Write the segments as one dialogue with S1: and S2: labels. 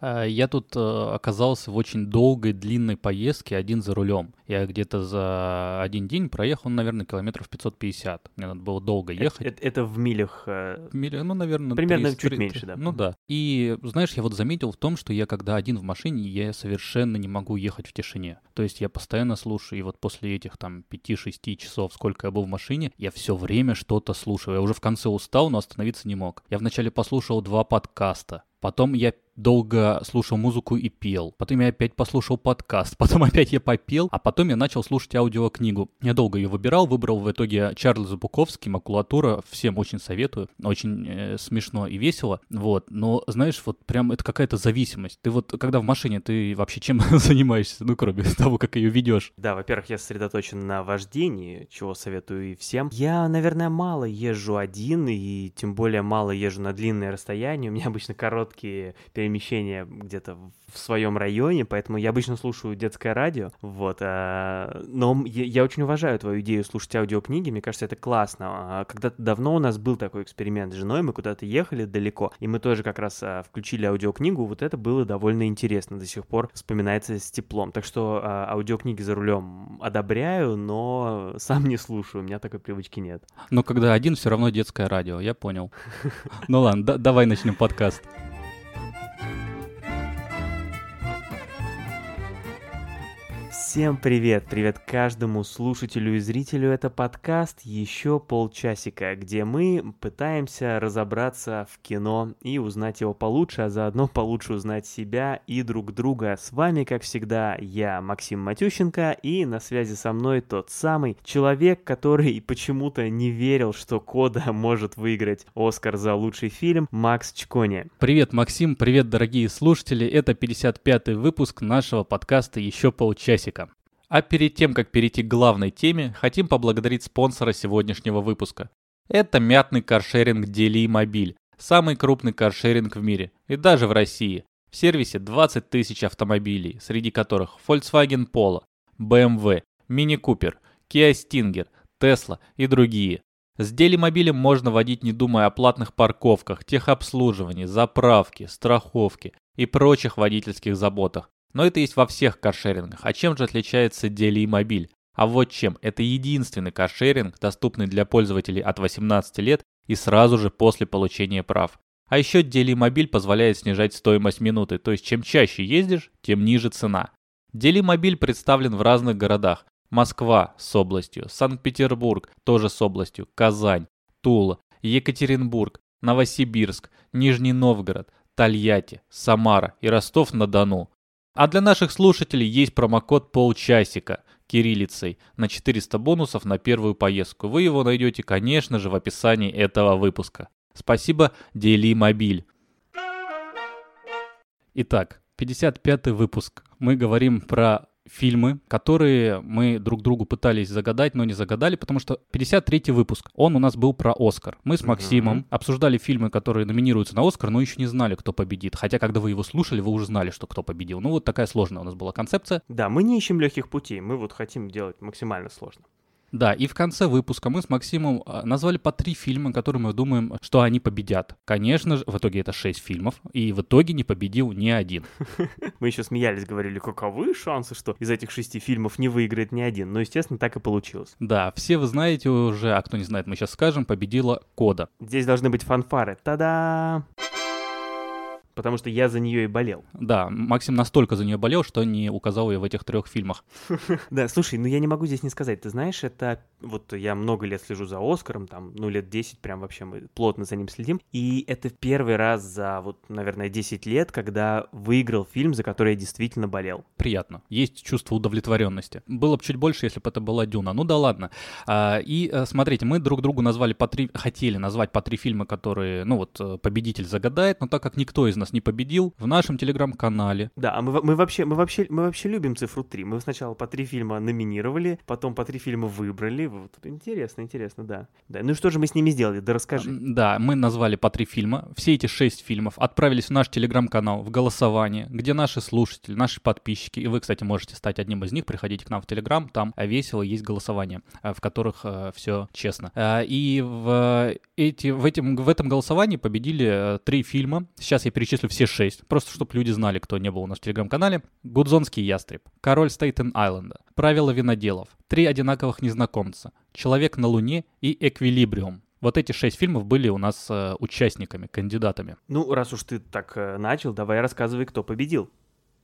S1: А, Я тут э, оказался в очень долгой, длинной поездке один за рулем. Я где-то за один день проехал, наверное, километров 550. Мне надо было долго
S2: Это,
S1: ехать.
S2: это- это в милях. э,
S1: Мили- Ну, наверное,
S2: Примерно
S1: 30,
S2: чуть
S1: 30,
S2: меньше, да.
S1: Ну да. И, знаешь, я вот заметил в том, что я когда один в машине, я совершенно не могу ехать в тишине. То есть я постоянно слушаю, и вот после этих там 5-6 часов, сколько я был в машине, я все время что-то слушаю. Я уже в конце устал, но остановиться не мог. Я вначале послушал два подкаста. Потом я долго слушал музыку и пел. Потом я опять послушал подкаст. Потом опять я попел. А потом я начал слушать аудиокнигу. Я долго ее выбирал. Выбрал в итоге Чарльза Буковский «Макулатура». Всем очень советую. Очень э, смешно и весело. Вот. Но, знаешь, вот прям это какая-то зависимость. Ты вот, когда в машине, ты вообще чем занимаешься? Ну, кроме того, как ее ведешь.
S2: Да, во-первых, я сосредоточен на вождении, чего советую и всем. Я, наверное, мало езжу один, и тем более мало езжу на длинные расстояния. У меня обычно короткие перемещения где-то в своем районе, поэтому я обычно слушаю детское радио. Вот. а, Но я, я очень уважаю твою идею слушать аудиокниги. Мне кажется, это классно. А, Когда-то давно у нас был такой эксперимент с женой, мы куда-то ехали далеко, и мы тоже как раз а, включили аудиокнигу. Вот это было довольно интересно. До сих пор вспоминается с теплом. Так что а, аудиокниги за рулем одобряю, но сам не слушаю. У меня такой привычки нет.
S1: Но когда один, все равно детское радио. Я понял. Ну ладно, да- давай начнем подкаст.
S2: Всем привет! Привет каждому слушателю и зрителю. Это подкаст «Еще полчасика», где мы пытаемся разобраться в кино и узнать его получше, а заодно получше узнать себя и друг друга. С вами, как всегда, я, Максим Матющенко, и на связи со мной тот самый человек, который почему-то не верил, что Кода может выиграть Оскар за лучший фильм, Макс Чкони.
S1: Привет, Максим, привет, дорогие слушатели. Это 55-й выпуск нашего подкаста «Еще полчасика». А перед тем, как перейти к главной теме, хотим поблагодарить спонсора сегодняшнего выпуска. Это мятный каршеринг Дели Мобиль, самый крупный каршеринг в мире и даже в России. В сервисе 20 тысяч автомобилей, среди которых Volkswagen Polo, BMW, Mini Cooper, Kia Stinger, Tesla и другие. С Делимобилем можно водить не думая о платных парковках, техобслуживании, заправке, страховке и прочих водительских заботах. Но это есть во всех каршерингах. А чем же отличается Делимобиль? А вот чем. Это единственный каршеринг, доступный для пользователей от 18 лет и сразу же после получения прав. А еще Делимобиль позволяет снижать стоимость минуты, то есть чем чаще ездишь, тем ниже цена. Делимобиль представлен в разных городах. Москва с областью, Санкт-Петербург тоже с областью, Казань, Тула, Екатеринбург, Новосибирск, Нижний Новгород, Тольятти, Самара и Ростов-на-Дону. А для наших слушателей есть промокод полчасика кириллицей на 400 бонусов на первую поездку. Вы его найдете, конечно же, в описании этого выпуска. Спасибо, Дели Мобиль. Итак, 55 выпуск. Мы говорим про фильмы, которые мы друг другу пытались загадать, но не загадали, потому что 53 выпуск, он у нас был про Оскар. Мы с. Максимом обсуждали фильмы, которые номинируются на Оскар, но еще не знали, кто победит. Хотя, когда вы его слушали, вы уже знали, что кто победил. Ну, вот такая сложная у нас была концепция.
S2: Да, мы не ищем легких путей, мы вот хотим делать максимально сложно.
S1: Да, и в конце выпуска мы с Максимом а, назвали по три фильма, которые мы думаем, что они победят. Конечно же, в итоге это шесть фильмов, и в итоге не победил ни один.
S2: Мы еще смеялись, говорили, каковы шансы, что из этих шести фильмов не выиграет ни один. Но, естественно, так и получилось.
S1: Да, все вы знаете уже, а кто не знает, мы сейчас скажем, победила Кода.
S2: Здесь должны быть фанфары. Та-да! Потому что я за нее и болел.
S1: Да, Максим настолько за нее болел, что не указал ее в этих трех фильмах.
S2: Да, слушай, ну я не могу здесь не сказать. Ты знаешь, это вот я много лет слежу за Оскаром, там, ну лет 10 прям вообще мы плотно за ним следим. И это первый раз за вот, наверное, 10 лет, когда выиграл фильм, за который я действительно болел.
S1: Приятно. Есть чувство удовлетворенности. Было бы чуть больше, если бы это была Дюна. Ну да ладно. А, и э, смотрите, мы друг другу назвали по три, хотели назвать по три фильма, которые, ну вот, э, победитель загадает, но так как никто из нас не победил, в нашем телеграм-канале
S2: Да, а мы, мы вообще, мы вообще, мы вообще любим цифру 3. Мы сначала по три фильма номинировали, потом по три фильма выбрали. Вот, интересно, интересно, да. Да, ну и что же мы с ними сделали? Да расскажи.
S1: Да, мы назвали по три фильма. Все эти шесть фильмов отправились в наш телеграм-канал, в голосование, где наши слушатели, наши подписчики, и вы, кстати, можете стать одним из них, приходите к нам в телеграм, там э, весело есть голосование, э, в которых все честно. Э, И в, эти, в, этим, в этом голосовании победили э, три фильма. Сейчас я перечислю перечислю все шесть, просто чтобы люди знали, кто не был у нас в телеграм-канале. Гудзонский ястреб, Король Стейтен-Айленда, Правила виноделов, Три одинаковых незнакомца, Человек на Луне и Эквилибриум. Вот эти шесть фильмов были у нас э, участниками, кандидатами.
S2: Ну, раз уж ты так э, начал, давай рассказывай, кто победил.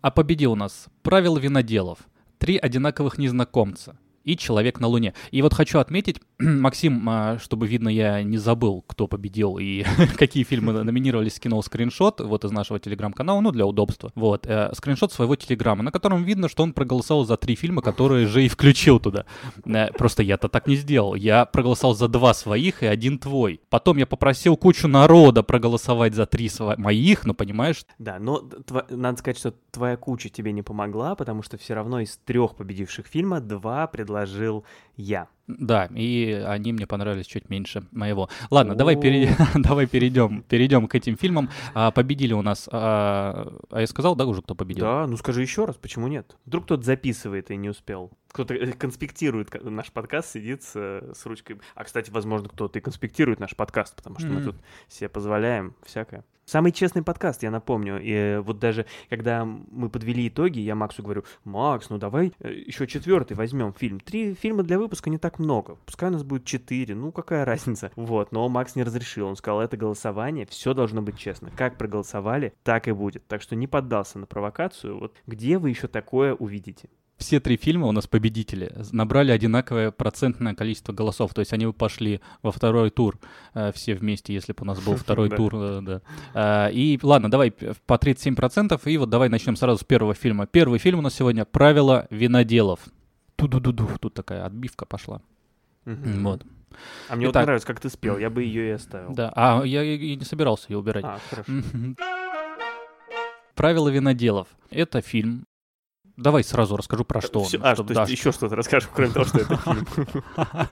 S1: А победил у нас «Правила виноделов», «Три одинаковых незнакомца», и «Человек на Луне». И вот хочу отметить, Максим, а, чтобы видно, я не забыл, кто победил и какие фильмы номинировались, скинул скриншот вот из нашего телеграм-канала, ну, для удобства. Вот, э, скриншот своего телеграма, на котором видно, что он проголосовал за три фильма, которые же и включил туда. Э, просто я-то так не сделал. Я проголосовал за два своих и один твой. Потом я попросил кучу народа проголосовать за три моих, ну, понимаешь?
S2: Да, но тв... надо сказать, что твоя куча тебе не помогла, потому что все равно из трех победивших фильма два предложили предложил я.
S1: Да, и они мне понравились чуть меньше моего. Ладно, давай, пере... давай перейдем, перейдем к этим фильмам. А, победили у нас. А, а я сказал, да, уже кто победил?
S2: Да, ну скажи еще раз, почему нет? Вдруг кто-то записывает и не успел. Кто-то э, конспектирует наш подкаст, сидит с, с ручкой. А, кстати, возможно, кто-то и конспектирует наш подкаст, потому что mm-hmm. мы тут себе позволяем всякое. Самый честный подкаст, я напомню. И вот даже когда мы подвели итоги, я Максу говорю, Макс, ну давай э, еще четвертый возьмем фильм. Три фильма для выпуска не так много. Пускай у нас будет четыре, ну какая разница. Вот, но Макс не разрешил. Он сказал, это голосование, все должно быть честно. Как проголосовали, так и будет. Так что не поддался на провокацию. Вот где вы еще такое увидите?
S1: Все три фильма у нас победители набрали одинаковое процентное количество голосов. То есть они пошли во второй тур э, все вместе, если бы у нас был второй тур. Э, да. Э, и ладно, давай по 37%. И вот давай начнем сразу с первого фильма. Первый фильм у нас сегодня «Правила виноделов». Ту-ду-ду-ду. Тут такая отбивка пошла. Вот.
S2: А мне Итак, вот нравится, как ты спел. Я бы ее и оставил.
S1: Да, а я и не собирался ее убирать.
S2: А, хорошо.
S1: «Правила виноделов». Это фильм Давай сразу расскажу про что
S2: Все, он. А, чтобы, то есть да, еще что-то расскажем, кроме того, что это фильм.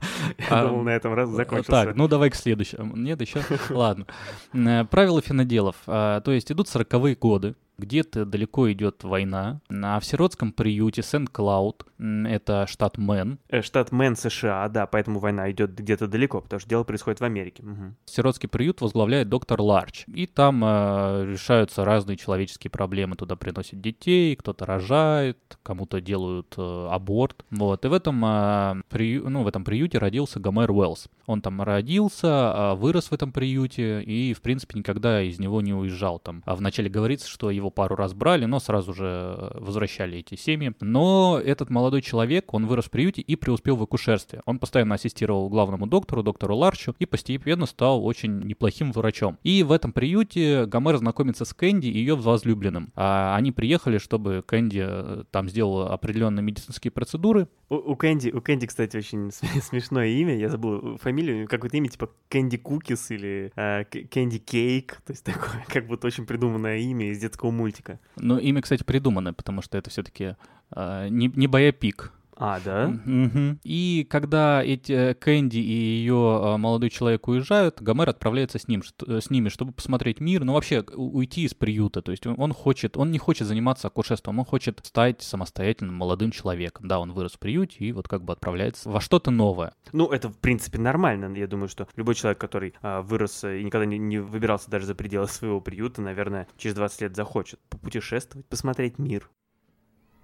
S2: Я думал, на этом раз закончился.
S1: Так, ну давай к следующему. Нет, еще? Ладно. Э, правила виноделов. А, то есть идут сороковые годы где-то далеко идет война. А в сиротском приюте Сент-Клауд, это штат Мэн.
S2: Э, штат Мэн, США, да, поэтому война идет где-то далеко, потому что дело происходит в Америке.
S1: Угу. Сиротский приют возглавляет доктор Ларч. И там э, решаются разные человеческие проблемы. Туда приносят детей, кто-то рожает, кому-то делают э, аборт. Вот. И в этом, э, прию... ну, в этом приюте родился Гомер Уэллс. Он там родился, э, вырос в этом приюте и, в принципе, никогда из него не уезжал. Там. А вначале говорится, что его его пару раз брали, но сразу же э, возвращали эти семьи. Но этот молодой человек, он вырос в приюте и преуспел в акушерстве. Он постоянно ассистировал главному доктору, доктору Ларчу, и постепенно стал очень неплохим врачом. И в этом приюте Гомер знакомится с Кэнди и ее возлюбленным. А они приехали, чтобы Кэнди э, там сделала определенные медицинские процедуры.
S2: У, у Кэнди, у Кэнди, кстати, очень смешное имя. Я забыл фамилию, какое-то имя типа Кэнди Кукис или э, Кэнди Кейк. То есть такое, как будто очень придуманное имя из детского мультика.
S1: Ну, имя, кстати, придуманное, потому что это все-таки э, не, не боепик.
S2: А, да?
S1: Угу. И когда эти э, Кэнди и ее э, молодой человек уезжают, Гомер отправляется с, ним, э, с ними, чтобы посмотреть мир, ну вообще уйти из приюта. То есть он хочет, он не хочет заниматься акушерством, он хочет стать самостоятельным молодым человеком. Да, он вырос в приюте и вот как бы отправляется во что-то новое.
S2: Ну, это в принципе нормально. Я думаю, что любой человек, который а, вырос и никогда не, не выбирался даже за пределы своего приюта, наверное, через 20 лет захочет попутешествовать, посмотреть мир.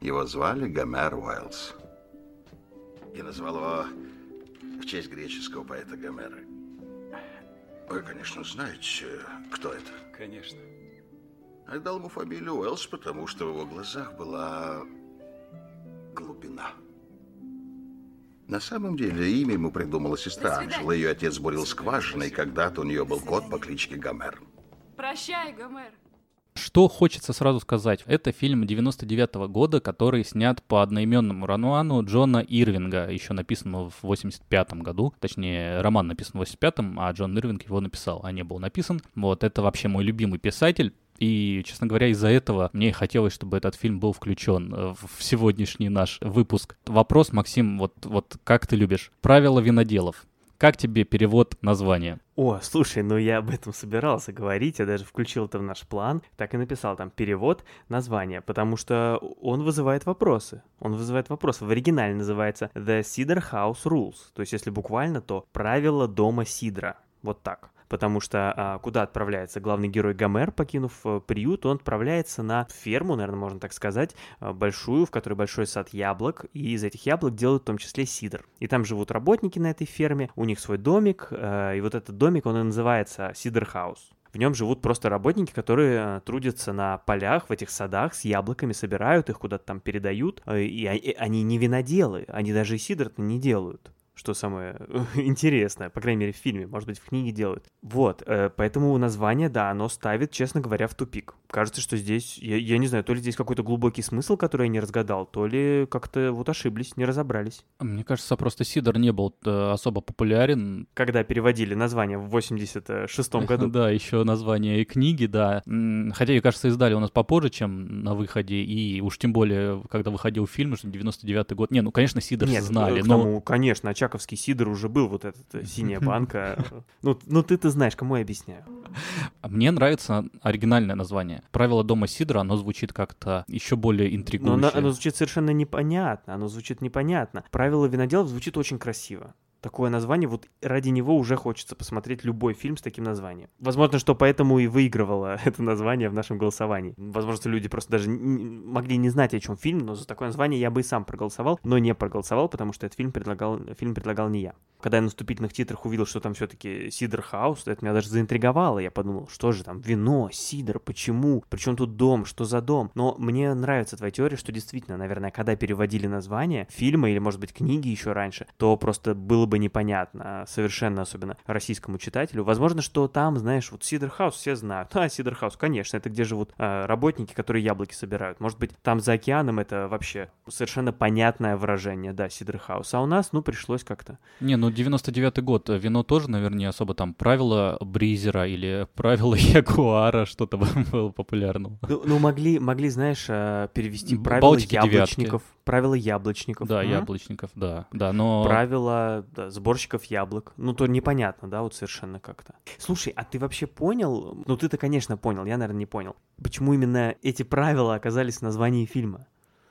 S3: Его звали Гомер Уайлз. Я назвал его в честь греческого поэта Гомера. Вы, конечно, знаете, кто это?
S4: Конечно.
S3: Я дал ему фамилию Уэллс, потому что в его глазах была глубина. На самом деле, имя ему придумала сестра Анжела. Ее отец бурил скважиной, когда-то у нее был кот по кличке Гомер.
S4: Прощай, Гомер.
S1: Что хочется сразу сказать, это фильм 99 -го года, который снят по одноименному роману Джона Ирвинга, еще написанного в 85 году, точнее, роман написан в 85-м, а Джон Ирвинг его написал, а не был написан. Вот, это вообще мой любимый писатель, и, честно говоря, из-за этого мне хотелось, чтобы этот фильм был включен э, в сегодняшний наш выпуск. Вопрос, Максим, вот, вот как ты любишь? Правила виноделов. Как тебе перевод названия?
S2: О, слушай, ну я об этом собирался говорить, я даже включил это в наш план, так и написал там перевод названия, потому что он вызывает вопросы. Он вызывает вопросы. В оригинале называется The Cedar House Rules, то есть если буквально, то правила дома Сидра. Вот так. Потому что а, куда отправляется главный герой Гомер, покинув а, приют, он отправляется на ферму, наверное, можно так сказать, а, большую, в которой большой сад яблок, и из этих яблок делают в том числе сидр. И там живут работники на этой ферме, у них свой домик, а, и вот этот домик, он и называется Сидр Хаус. В нем живут просто работники, которые трудятся на полях, в этих садах с яблоками, собирают их, куда-то там передают. И они не виноделы, они даже и сидр не делают что самое интересное, по крайней мере, в фильме, может быть, в книге делают. Вот, э, поэтому название, да, оно ставит, честно говоря, в тупик. Кажется, что здесь, я, я не знаю, то ли здесь какой-то глубокий смысл, который я не разгадал, то ли как-то вот ошиблись, не разобрались.
S1: Мне кажется, просто Сидор не был э, особо популярен.
S2: Когда переводили название в 86-м году.
S1: Да, еще название и книги, да. Хотя, мне кажется, издали у нас попозже, чем на выходе, и уж тем более, когда выходил фильм, что 99-й год. Не, ну, конечно, Сидор знали,
S2: но... конечно, Очаг Очаковский сидр уже был, вот эта э, синяя банка. Ну, ну ты-то знаешь, кому я объясняю.
S1: Мне нравится оригинальное название. Правило дома Сидра, оно звучит как-то еще более интригующе.
S2: Но оно, оно звучит совершенно непонятно, оно звучит непонятно. Правило виноделов звучит очень красиво такое название, вот ради него уже хочется посмотреть любой фильм с таким названием. Возможно, что поэтому и выигрывало это название в нашем голосовании. Возможно, люди просто даже могли не знать, о чем фильм, но за такое название я бы и сам проголосовал, но не проголосовал, потому что этот фильм предлагал, фильм предлагал не я. Когда я на вступительных титрах увидел, что там все-таки Сидр Хаус, это меня даже заинтриговало. Я подумал, что же там, вино, Сидр, почему? Причем тут дом, что за дом? Но мне нравится твоя теория, что действительно, наверное, когда переводили название фильма или, может быть, книги еще раньше, то просто было бы непонятно, совершенно особенно российскому читателю. Возможно, что там, знаешь, вот Сидр Хаус все знают. А, Сидр Хаус, конечно, это где живут э, работники, которые яблоки собирают. Может быть, там за океаном это вообще совершенно понятное выражение, да, Сидр Хаус. А у нас, ну, пришлось как-то.
S1: Не, ну 99-й год, вино тоже, наверное, не особо там правила Бризера или правила Ягуара, что-то было популярно.
S2: Ну, ну могли, могли, знаешь, э, перевести правила Балтики яблочников. Девятки. Правила яблочников.
S1: Да, м яблочников, да, да, но...
S2: Правила да, сборщиков яблок. Ну, то непонятно, да, вот совершенно как-то. Слушай, а ты вообще понял, ну ты-то, конечно, понял, я, наверное, не понял, почему именно эти правила оказались в названии фильма?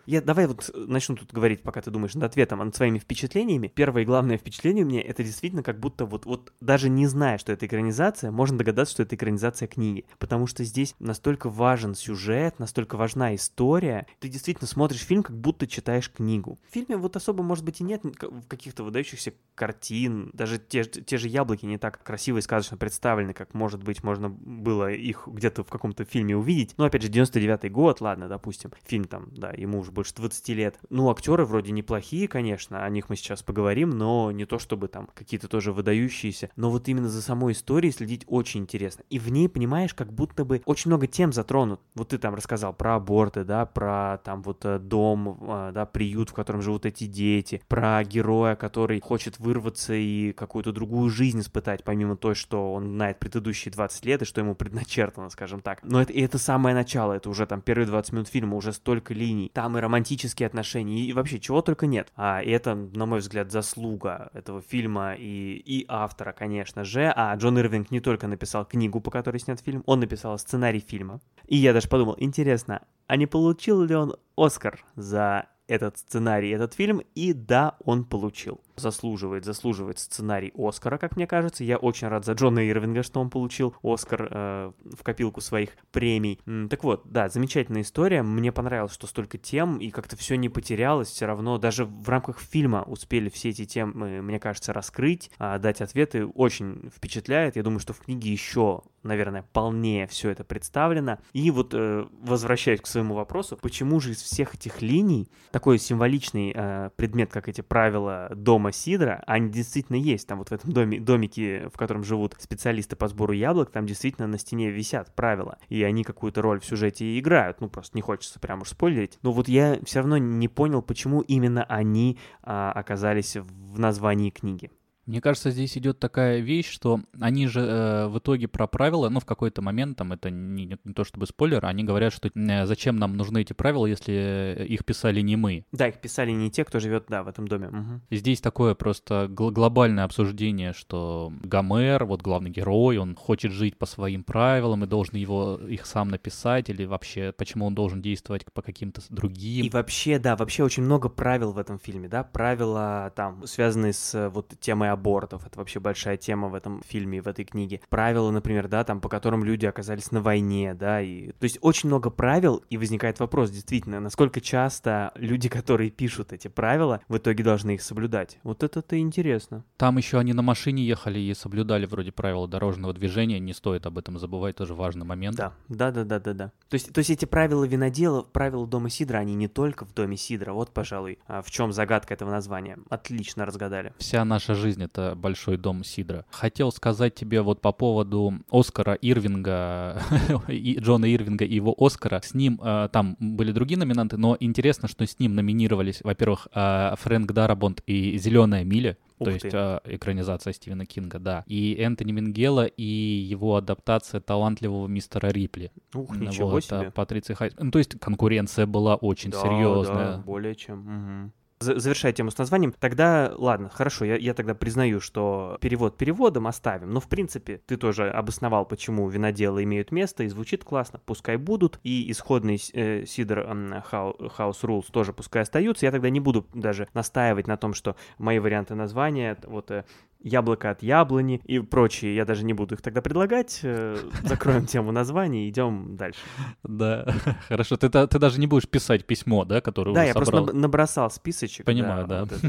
S2: Я давай вот э, начну тут говорить, пока ты думаешь над ответом, а над своими впечатлениями. Первое и главное впечатление у меня это действительно как будто вот, вот даже не зная, что это экранизация, можно догадаться, что это экранизация книги. Потому что здесь настолько важен сюжет, настолько важна история. Ты действительно смотришь фильм, как будто читаешь книгу. В фильме вот особо, может быть, и нет каких-то выдающихся картин. Даже те, те же яблоки не так красиво и сказочно представлены, как, может быть, можно было их где-то в каком-то фильме увидеть. Но, опять же, 99-й год, ладно, допустим, фильм там, да, ему уже больше 20 лет. Ну, актеры вроде неплохие, конечно, о них мы сейчас поговорим, но не то чтобы там какие-то тоже выдающиеся. Но вот именно за самой историей следить очень интересно. И в ней, понимаешь, как будто бы очень много тем затронут. Вот ты там рассказал про аборты, да, про там вот э, дом, э, да, приют, в котором живут эти дети, про героя, который хочет вырваться и какую-то другую жизнь испытать, помимо той, что он знает предыдущие 20 лет и что ему предначертано, скажем так. Но это, и это самое начало, это уже там первые 20 минут фильма, уже столько линий. Там и романтические отношения, и вообще чего только нет. А и это, на мой взгляд, заслуга этого фильма и, и автора, конечно же. А Джон Ирвинг не только написал книгу, по которой снят фильм, он написал сценарий фильма. И я даже подумал, интересно, а не получил ли он Оскар за этот сценарий, этот фильм? И да, он получил заслуживает, заслуживает сценарий Оскара, как мне кажется. Я очень рад за Джона Ирвинга, что он получил Оскар э, в копилку своих премий. Так вот, да, замечательная история. Мне понравилось, что столько тем, и как-то все не потерялось. Все равно даже в рамках фильма успели все эти темы, мне кажется, раскрыть, э, дать ответы. Очень впечатляет. Я думаю, что в книге еще, наверное, полнее все это представлено. И вот, э, возвращаясь к своему вопросу, почему же из всех этих линий такой символичный э, предмет, как эти правила дома дома Сидра, они действительно есть. Там вот в этом доме, домике, в котором живут специалисты по сбору яблок, там действительно на стене висят правила. И они какую-то роль в сюжете играют. Ну, просто не хочется прямо уж спойлерить. Но вот я все равно не понял, почему именно они а, оказались в названии книги.
S1: Мне кажется, здесь идет такая вещь, что они же э, в итоге про правила, ну, в какой-то момент, там, это не, не, то чтобы спойлер, они говорят, что э, зачем нам нужны эти правила, если их писали не мы.
S2: Да, их писали не те, кто живет, да, в этом доме. Угу.
S1: Здесь такое просто гл- глобальное обсуждение, что Гомер, вот главный герой, он хочет жить по своим правилам и должен его, их сам написать, или вообще, почему он должен действовать по каким-то другим.
S2: И вообще, да, вообще очень много правил в этом фильме, да, правила там, связанные с вот темой абортов. Это вообще большая тема в этом фильме, в этой книге. Правила, например, да, там, по которым люди оказались на войне, да, и... То есть очень много правил, и возникает вопрос, действительно, насколько часто люди, которые пишут эти правила, в итоге должны их соблюдать. Вот это-то интересно.
S1: Там еще они на машине ехали и соблюдали вроде правила дорожного движения, не стоит об этом забывать, тоже важный момент.
S2: Да, да, да, да, да, да. То есть, то есть эти правила винодела, правила дома Сидра, они не только в доме Сидра. Вот, пожалуй, а, в чем загадка этого названия. Отлично разгадали.
S1: Вся наша жизнь — это большой дом Сидра. Хотел сказать тебе вот по поводу Оскара Ирвинга, и Джона Ирвинга и его Оскара. С ним э, там были другие номинанты, но интересно, что с ним номинировались, во-первых, э, Фрэнк Дарабонт и «Зеленая миля»,
S2: Ух
S1: то
S2: ты.
S1: есть э, экранизация Стивена Кинга, да. И Энтони Мингела, и его адаптация талантливого мистера Рипли.
S2: Ух, ничего
S1: вот,
S2: себе.
S1: а, Патриция Хайс. Ну, то есть конкуренция была очень
S2: Да,
S1: серьезная.
S2: да, более чем. Мгм. За- Завершая тему с названием, тогда, ладно, хорошо, я, я тогда признаю, что перевод переводом оставим, но в принципе ты тоже обосновал, почему виноделы имеют место, и звучит классно, пускай будут, и исходный э, м, Хау- House тоже пускай остаются, я тогда не буду даже настаивать на том, что мои варианты названия, вот э, яблоко от яблони и прочие, я даже не буду их тогда предлагать, э, закроем тему названий и идем дальше.
S1: Да, хорошо. Ты, ты даже не будешь писать письмо, да, которое
S2: Да, я просто
S1: собрал.
S2: наб- набросал списочек.
S1: Понимаю, да.
S2: вот это.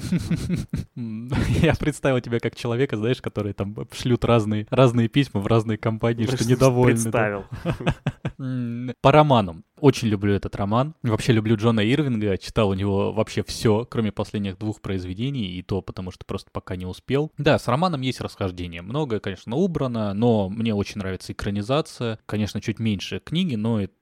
S1: М, Я представил тебя как человека, знаешь, которые там шлют разные, разные письма в разные компании, что недовольны. да.
S2: Представил.
S1: По романам. Очень люблю этот роман. Вообще люблю Джона Ирвинга. Читал у него вообще все, кроме последних двух произведений, и то потому, что просто пока не успел. Да, с романом есть расхождение. Многое, конечно, убрано, но мне очень нравится экранизация. Конечно, чуть меньше книги, но это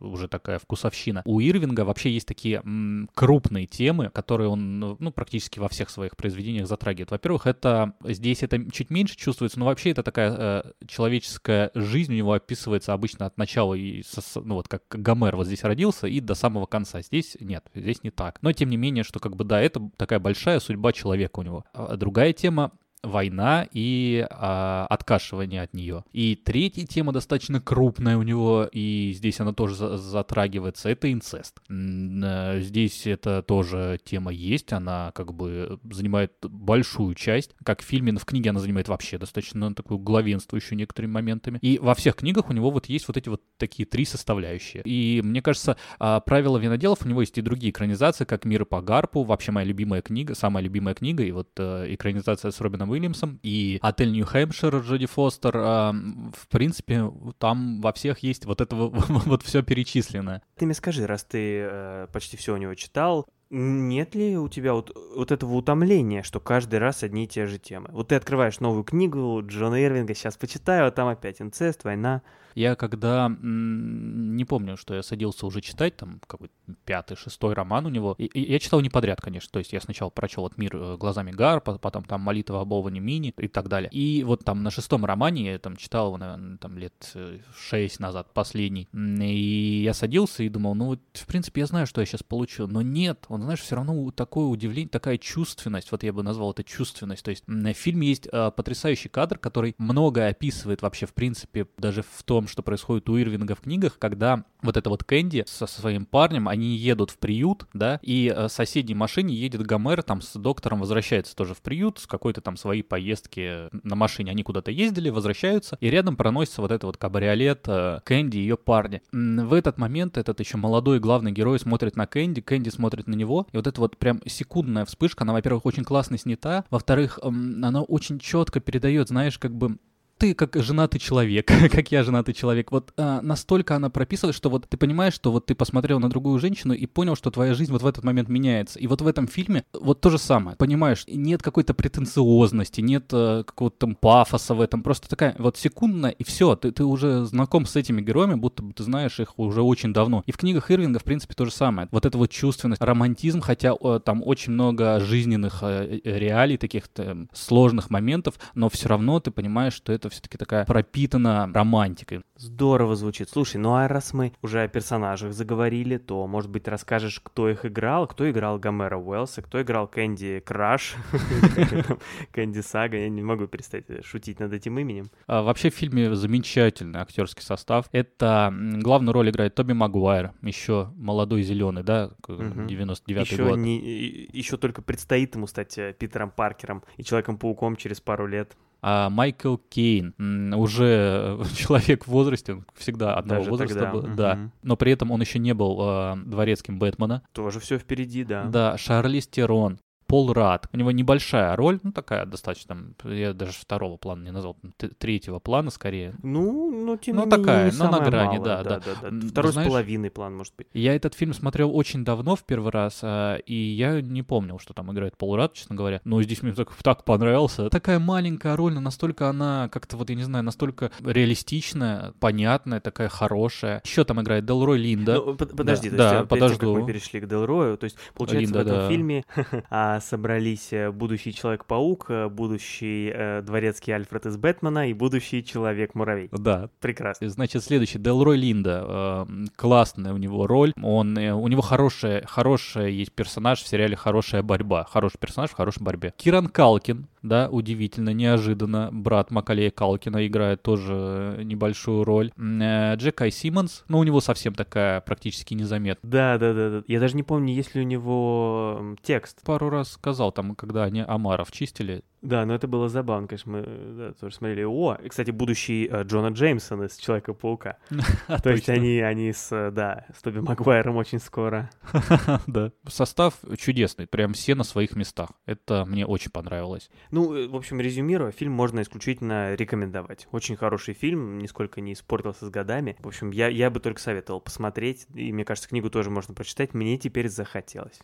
S1: уже такая вкусовщина. У Ирвинга вообще есть такие м, крупные темы, которые он ну, практически во всех своих произведениях затрагивает. Во-первых, это здесь это чуть меньше чувствуется, но вообще это такая э, человеческая жизнь у него описывается обычно от начала, и со- ну вот как Гомер вот здесь родился и до самого конца. Здесь нет, здесь не так. Но тем не менее, что как бы да, это такая большая судьба человека у него. А другая тема война и а, откашивание от нее. И третья тема достаточно крупная у него, и здесь она тоже за- затрагивается, это инцест. Э, Здесь это тоже тема есть, она как бы занимает большую часть. Как в фильме, но в книге она занимает вообще достаточно такую главенствующую некоторыми моментами. И во всех книгах у него вот есть вот эти вот такие три составляющие. И мне кажется, а, правила виноделов у него есть и другие экранизации, как «Мир по Гарпу», вообще моя любимая книга, самая любимая книга, и вот э, экранизация с Робином Уильямсом, и «Отель Нью-Хэмпшир» Джоди Фостер. а, в принципе, там во всех есть вот это вот все перечисленное.
S2: Ты мне скажи, раз ты э, почти все у него читал, нет ли у тебя вот, вот этого утомления, что каждый раз одни и те же темы? Вот ты открываешь новую книгу Джона Ирвинга, сейчас почитаю, а там опять инцест, война.
S1: Я когда, не помню, что я садился уже читать, там какой-то пятый, шестой роман у него, и, и я читал не подряд, конечно, то есть я сначала прочел «От мир э, глазами Гарпа», потом там «Молитва об Оване Мини» и так далее. И вот там на шестом романе, я там читал его, наверное, там лет э, шесть назад, последний, и я садился и думал, ну вот, в принципе, я знаю, что я сейчас получу, но нет, он, знаешь, все равно такое удивление, такая чувственность, вот я бы назвал это чувственность, то есть в фильме есть э, потрясающий кадр, который многое описывает вообще, в принципе, даже в том, что происходит у Ирвинга в книгах, когда вот эта вот Кэнди со своим парнем, они едут в приют, да, и э, в соседней машине едет Гомер, там с доктором возвращается тоже в приют, с какой-то там своей поездки на машине, они куда-то ездили, возвращаются, и рядом проносится вот это вот кабриолет э, Кэнди и ее парня. В этот момент этот еще молодой главный герой смотрит на Кэнди, Кэнди смотрит на него, и вот это вот прям секундная вспышка, она, во-первых, очень классно снята, во-вторых, она очень четко передает, знаешь, как бы ты как женатый человек, как я женатый человек, вот а, настолько она прописывает, что вот ты понимаешь, что вот ты посмотрел на другую женщину и понял, что твоя жизнь вот в этот момент меняется. И вот в этом фильме вот то же самое. Понимаешь, нет какой-то претенциозности, нет э, какого-то там пафоса в этом. Просто такая вот секундная, и все, ты, ты уже знаком с этими героями, будто бы ты знаешь их уже очень давно. И в книгах Ирвинга, в принципе, то же самое. Вот эта вот чувственность, романтизм, хотя э, там очень много жизненных э, э, реалий, таких э, сложных моментов, но все равно ты понимаешь, что это это все-таки такая пропитана романтикой.
S2: Здорово звучит. Слушай, ну а раз мы уже о персонажах заговорили, то, может быть, расскажешь, кто их играл, кто играл Гомера Уэллса, кто играл Кэнди Краш, Кэнди Сага, я не могу перестать шутить над этим именем.
S1: А, вообще в фильме замечательный актерский состав. Это главную роль играет Тоби Магуайр, еще молодой зеленый, да, 99-й
S2: еще
S1: год.
S2: Еще только предстоит ему стать э, Питером Паркером и Человеком-пауком через пару лет.
S1: А Майкл Кейн уже человек в возрасте, он всегда одного
S2: Даже
S1: возраста
S2: тогда,
S1: был,
S2: мгм.
S1: да. Но при этом он еще не был э, дворецким Бэтмена.
S2: Тоже все впереди, да.
S1: Да, Шарлиз Терон, Пол Рад. У него небольшая роль, ну такая достаточно, я даже второго плана не назвал, третьего плана скорее.
S2: Ну, ну, тем
S1: Ну,
S2: не
S1: такая,
S2: не
S1: ну, на грани,
S2: малое,
S1: да,
S2: да,
S1: да.
S2: да.
S1: М,
S2: Второй
S1: знаешь-
S2: с половиной план, может быть.
S1: Я этот фильм смотрел очень давно в первый раз, а, и я не помнил, что там играет Пол Рад, честно говоря. Но здесь мне так, так понравился. Такая маленькая роль, но настолько она как-то, вот я не знаю, настолько реалистичная, понятная, такая хорошая. Еще там играет Делрой Линда.
S2: Ну, под- подожди,
S1: Да,
S2: то есть,
S1: да,
S2: перед тем, как
S1: подожду.
S2: мы перешли к Делрою, то есть, получается,
S1: Линда,
S2: в этом
S1: да.
S2: фильме а, собрались э, будущий Человек-паук, э, будущий э, дворецкий Альфред из Бэтмена и будущий Человек-муравей.
S1: Да,
S2: Прекрасно.
S1: Значит, следующий, Делрой Линда. э, классная у него роль. Он, э, у него хорошая, хорошая есть персонаж в сериале «Хорошая борьба». Хороший персонаж в хорошей борьбе. Киран Калкин, да, удивительно, неожиданно. Брат Макалея Калкина играет тоже небольшую роль. Э, Джек Ай Симмонс, но у него совсем такая практически незаметная.
S2: Да, да, да, да. Я даже не помню, есть ли у него текст.
S1: Пару раз сказал, там, когда они Амаров чистили,
S2: Да, но это было забавно, конечно, мы э, да, тоже смотрели. О, и, кстати, будущий э, Джона Джеймсон из Человека-паука. То есть они, они с, э, да, с Тоби Магуайром очень скоро.
S1: да. Состав чудесный, прям все на своих местах. Это мне очень понравилось.
S2: Ну, э, в общем, резюмируя, фильм можно исключительно рекомендовать. Очень хороший фильм, нисколько не испортился с годами. В общем, я, я бы только советовал посмотреть, и мне кажется, книгу тоже можно прочитать. Мне теперь захотелось.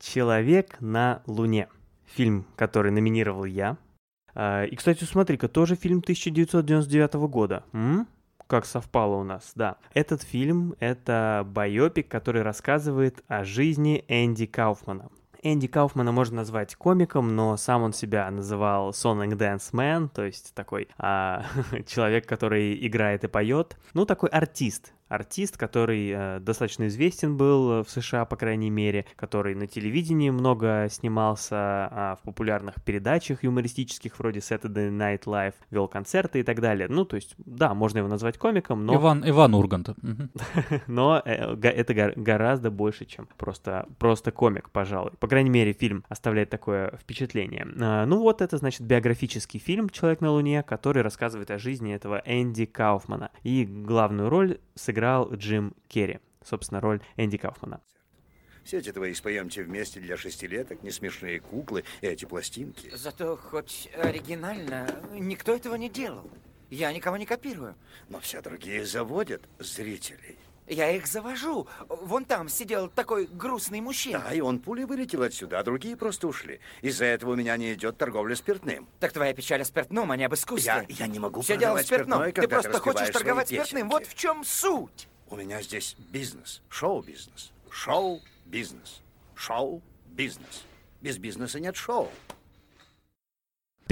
S2: «Человек на Луне». Фильм, который номинировал я. А, И, кстати, смотри-ка, тоже фильм 1999 года. М? Как совпало у нас, да. Этот фильм — это байопик, который рассказывает о жизни Энди Кауфмана. Энди Кауфмана можно назвать комиком, но сам он себя называл Sonic Dance Man, то есть такой а, человек, который играет и поет. Ну, такой артист. Артист, который э, достаточно известен был э, в США, по крайней мере, который на телевидении много снимался, а, в популярных передачах юмористических, вроде Saturday Night Live, вел концерты и так далее. Ну, то есть, да, можно его назвать комиком, но...
S1: Иван, Иван Ургант.
S2: Но э, это гор- гораздо больше, чем просто, просто комик, пожалуй. По крайней мере, фильм оставляет такое впечатление. А, ну вот, это, значит, биографический фильм «Человек на Луне», который рассказывает о жизни этого Энди Кауфмана. И главную роль сыграл Джим Керри. Собственно, роль Энди Кауфмана.
S5: Все эти твои споемте вместе для шестилеток, несмешные куклы и эти пластинки.
S6: Зато хоть оригинально, никто этого не делал. Я никого не копирую.
S5: Но все другие заводят зрителей.
S6: Я их завожу. Вон там сидел такой грустный мужчина.
S5: Да, и он пулей вылетел отсюда, а другие просто ушли. Из-за этого у меня не идет торговля спиртным.
S6: Так твоя печаль о спиртном, а не об искусстве.
S5: Я, я не могу
S6: Все дело в спиртном.
S5: спиртное,
S6: Ты просто хочешь
S5: распеваешь
S6: торговать спиртным. Вот в чем суть.
S5: У меня здесь бизнес, шоу-бизнес, шоу-бизнес, шоу-бизнес. Без бизнеса нет шоу.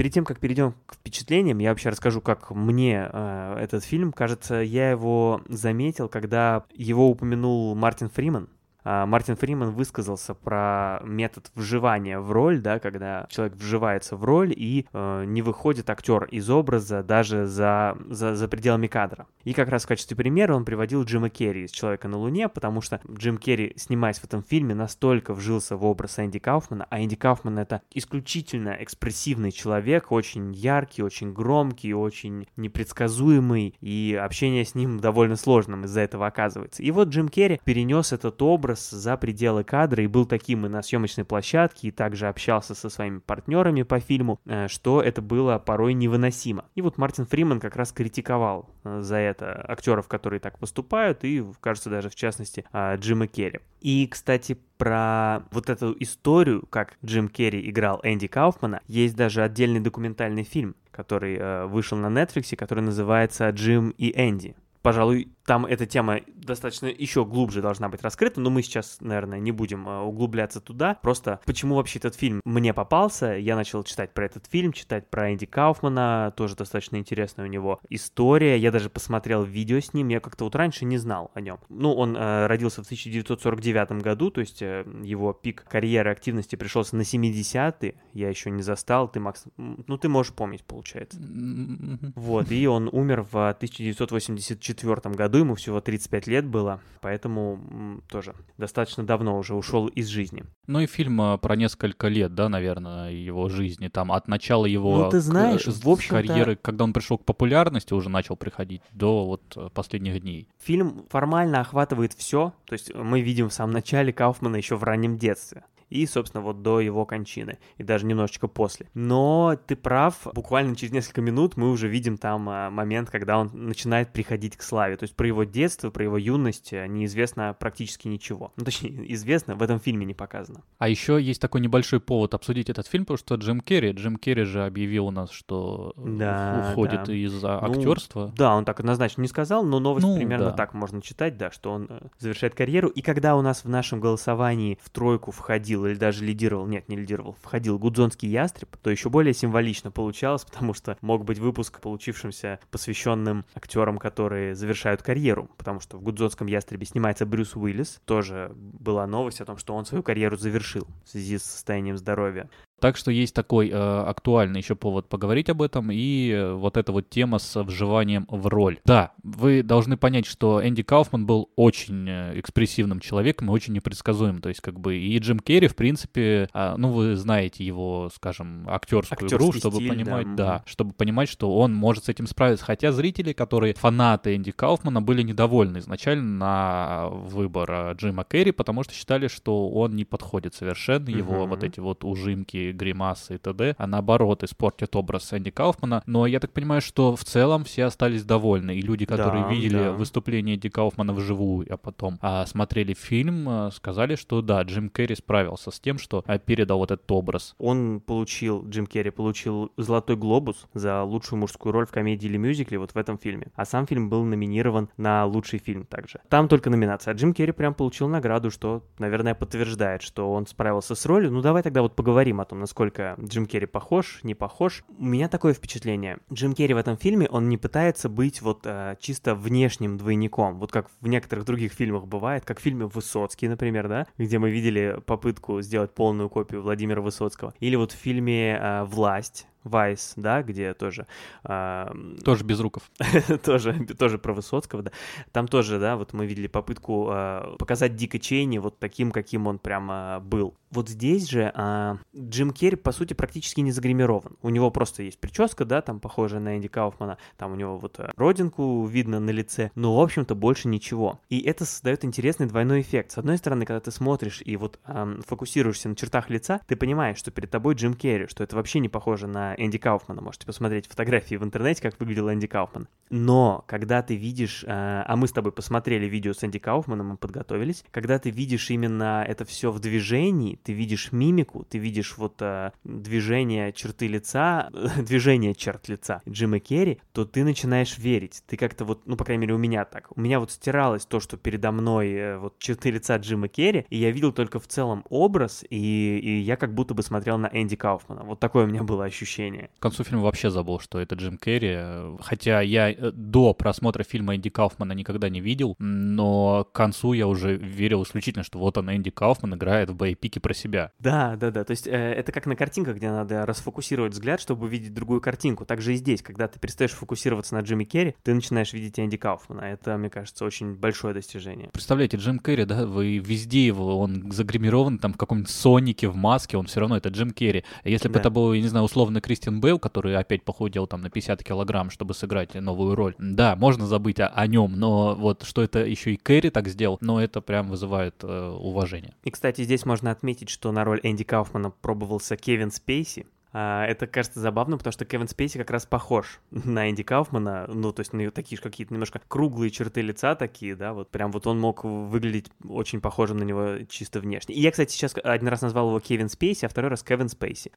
S2: Перед тем, как перейдем к впечатлениям, я вообще расскажу, как мне э, этот фильм. Кажется, я его заметил, когда его упомянул Мартин Фриман. А, Мартин Фриман высказался про метод вживания в роль, да, когда человек вживается в роль и э, не выходит актер из образа даже за, за, за пределами кадра. И как раз в качестве примера он приводил Джима Керри из «Человека на Луне», потому что Джим Керри, снимаясь в этом фильме, настолько вжился в образ Энди Кауфмана, а Энди Кауфман — это исключительно экспрессивный человек, очень яркий, очень громкий, очень непредсказуемый, и общение с ним довольно сложным из-за этого оказывается. И вот Джим Керри перенес этот образ за пределы кадра и был таким и на съемочной площадке, и также общался со своими партнерами по фильму, э, что это было порой невыносимо. И вот Мартин Фриман как раз критиковал э, за это актеров, которые так поступают, и, кажется, даже в частности э, Джима Керри. И, кстати, про вот эту историю, как Джим Керри играл Энди Кауфмана, есть даже отдельный документальный фильм, который э, вышел на Netflix, который называется «Джим и Энди». Пожалуй, там эта тема достаточно еще глубже должна быть раскрыта, но мы сейчас, наверное, не будем э, углубляться туда. Просто почему вообще этот фильм мне попался, я начал читать про этот фильм, читать про Энди Кауфмана, тоже достаточно интересная у него история. Я даже посмотрел видео с ним, я как-то вот раньше не знал о нем. Ну, он э, родился в 1949 году, то есть э, его пик карьеры активности пришелся на 70-е, я еще не застал, ты, Макс, ну, ты можешь помнить, получается. Вот, и он умер в 1984 году, ему всего 35 лет было, поэтому тоже достаточно давно уже ушел из жизни.
S1: Ну и фильм а, про несколько лет, да, наверное, его жизни, там от начала его
S2: ну, ты знаешь,
S1: к,
S2: в общем
S1: карьеры, когда он пришел к популярности, уже начал приходить, до вот э, последних дней.
S2: Фильм формально охватывает все, то есть мы видим в самом начале Кауфмана еще в раннем детстве и, собственно, вот до его кончины, и даже немножечко после. Но ты прав, буквально через несколько минут мы уже видим там а, момент, когда он начинает приходить к славе. То есть про его детство, про его юность э, неизвестно практически ничего. Ну, точнее, известно, в этом фильме не показано.
S1: А еще есть такой небольшой повод обсудить этот фильм, потому что Джим Керри, Джим Керри же объявил у нас, что
S2: да,
S1: уходит
S2: да. ну,
S1: актерства.
S2: Да, он так однозначно не сказал, но новость
S1: ну,
S2: примерно
S1: да.
S2: так можно читать, да, что он э, завершает карьеру. И когда у нас в нашем голосовании в тройку входил или даже лидировал, нет, не лидировал, входил Гудзонский ястреб, то еще более символично получалось, потому что мог быть выпуск, получившимся посвященным актерам, которые завершают карьеру, потому что в Гудзонском ястребе снимается Брюс Уиллис, тоже была новость о том, что он свою карьеру завершил в связи с состоянием здоровья.
S1: Так что есть такой э, актуальный еще повод поговорить об этом, и э, вот эта вот тема с вживанием в роль. Да, вы должны понять, что Энди Кауфман был очень э, экспрессивным человеком и очень непредсказуемым. То есть, как бы, и Джим Керри, в принципе, э, ну, вы знаете его, скажем, актерскую
S2: Актерский
S1: игру, чтобы
S2: стиль,
S1: понимать,
S2: да.
S1: да, чтобы понимать, что он может с этим справиться. Хотя зрители, которые фанаты Энди Кауфмана, были недовольны изначально на выбор э, Джима Керри, потому что считали, что он не подходит совершенно, его
S2: Мгм.
S1: вот эти вот ужимки, гримасы и т.д., а наоборот испортят образ Энди Кауфмана. Но я так понимаю, что в целом все остались довольны. И люди, которые
S2: Да,
S1: видели
S2: да.
S1: выступление Энди Кауфмана вживую, а потом а, смотрели фильм, а, сказали, что да, Джим Керри справился с тем, что а, передал вот этот образ.
S2: Он получил, Джим Керри получил «Золотой глобус» за лучшую мужскую роль в комедии или мюзикле вот в этом фильме. А сам фильм был номинирован на лучший фильм также. Там только номинация. А Джим Керри прям получил награду, что, наверное, подтверждает, что он справился с ролью. Ну, давай тогда вот поговорим о том, насколько Джим Керри похож, не похож. У меня такое впечатление. Джим Керри в этом фильме, он не пытается быть вот э, чисто внешним двойником, вот как в некоторых других фильмах бывает, как в фильме «Высоцкий», например, да, где мы видели попытку сделать полную копию Владимира Высоцкого. Или вот в фильме э, «Власть», Vice, да, где тоже а,
S1: Тоже без руков.
S2: тоже, тоже про Высоцкого, да. Там тоже, да, вот мы видели попытку а, показать Дика Чейни вот таким, каким он прямо был. Вот здесь же а, Джим Керри, по сути, практически не загримирован. У него просто есть прическа, да, там похожая на Энди Кауфмана, там у него вот а, родинку видно на лице, но, в общем-то, больше ничего. И это создает интересный двойной эффект. С одной стороны, когда ты смотришь и вот а, фокусируешься на чертах лица, ты понимаешь, что перед тобой Джим Керри, что это вообще не похоже на Энди Кауфмана. Можете посмотреть фотографии в интернете, как выглядел Энди Кауфман. Но когда ты видишь, э, а мы с тобой посмотрели видео с Энди Кауфманом, мы подготовились, когда ты видишь именно это все в движении, ты видишь мимику, ты видишь вот э, движение черты лица, движение черт лица Джима Керри, то ты начинаешь верить. Ты как-то вот, ну, по крайней мере, у меня так. У меня вот стиралось то, что передо мной э, вот черты лица Джима Керри, и я видел только в целом образ, и, и я как будто бы смотрел на Энди Кауфмана. Вот такое у меня было ощущение.
S1: К концу фильма вообще забыл, что это Джим Керри. Хотя я э, до просмотра фильма Энди Кауфмана никогда не видел, но к концу я уже верил исключительно, что вот он, Энди Кауфман, играет в боепике про себя.
S2: Да, да, да. То есть э, это как на картинках, где надо расфокусировать взгляд, чтобы увидеть другую картинку. Также и здесь, когда ты перестаешь фокусироваться на Джимми Керри, ты начинаешь видеть Энди Кауфмана. Это, мне кажется, очень большое достижение.
S1: Представляете, Джим Керри, да, вы везде его, он загримирован там в каком-нибудь Сонике, в маске, он все равно это Джим Керри. Если бы
S2: Да.
S1: это был, я не знаю, условно Кристиан Бейл, который опять похудел там на 50 килограмм, чтобы сыграть новую роль, да, можно забыть о, о нем, но вот что это еще и Керри так сделал, но это прям вызывает э, уважение.
S2: И, кстати, здесь можно отметить, что на роль Энди Кауфмана пробовался Кевин Спейси, это кажется забавно, потому что Кевин Спейси как раз похож на Энди Кауфмана, ну, то есть на такие же какие-то немножко круглые черты лица такие, да, вот прям вот он мог выглядеть очень похожим на него чисто внешне. И я, кстати, сейчас один раз назвал его Кевин Спейси, а второй раз Кевин Спейси.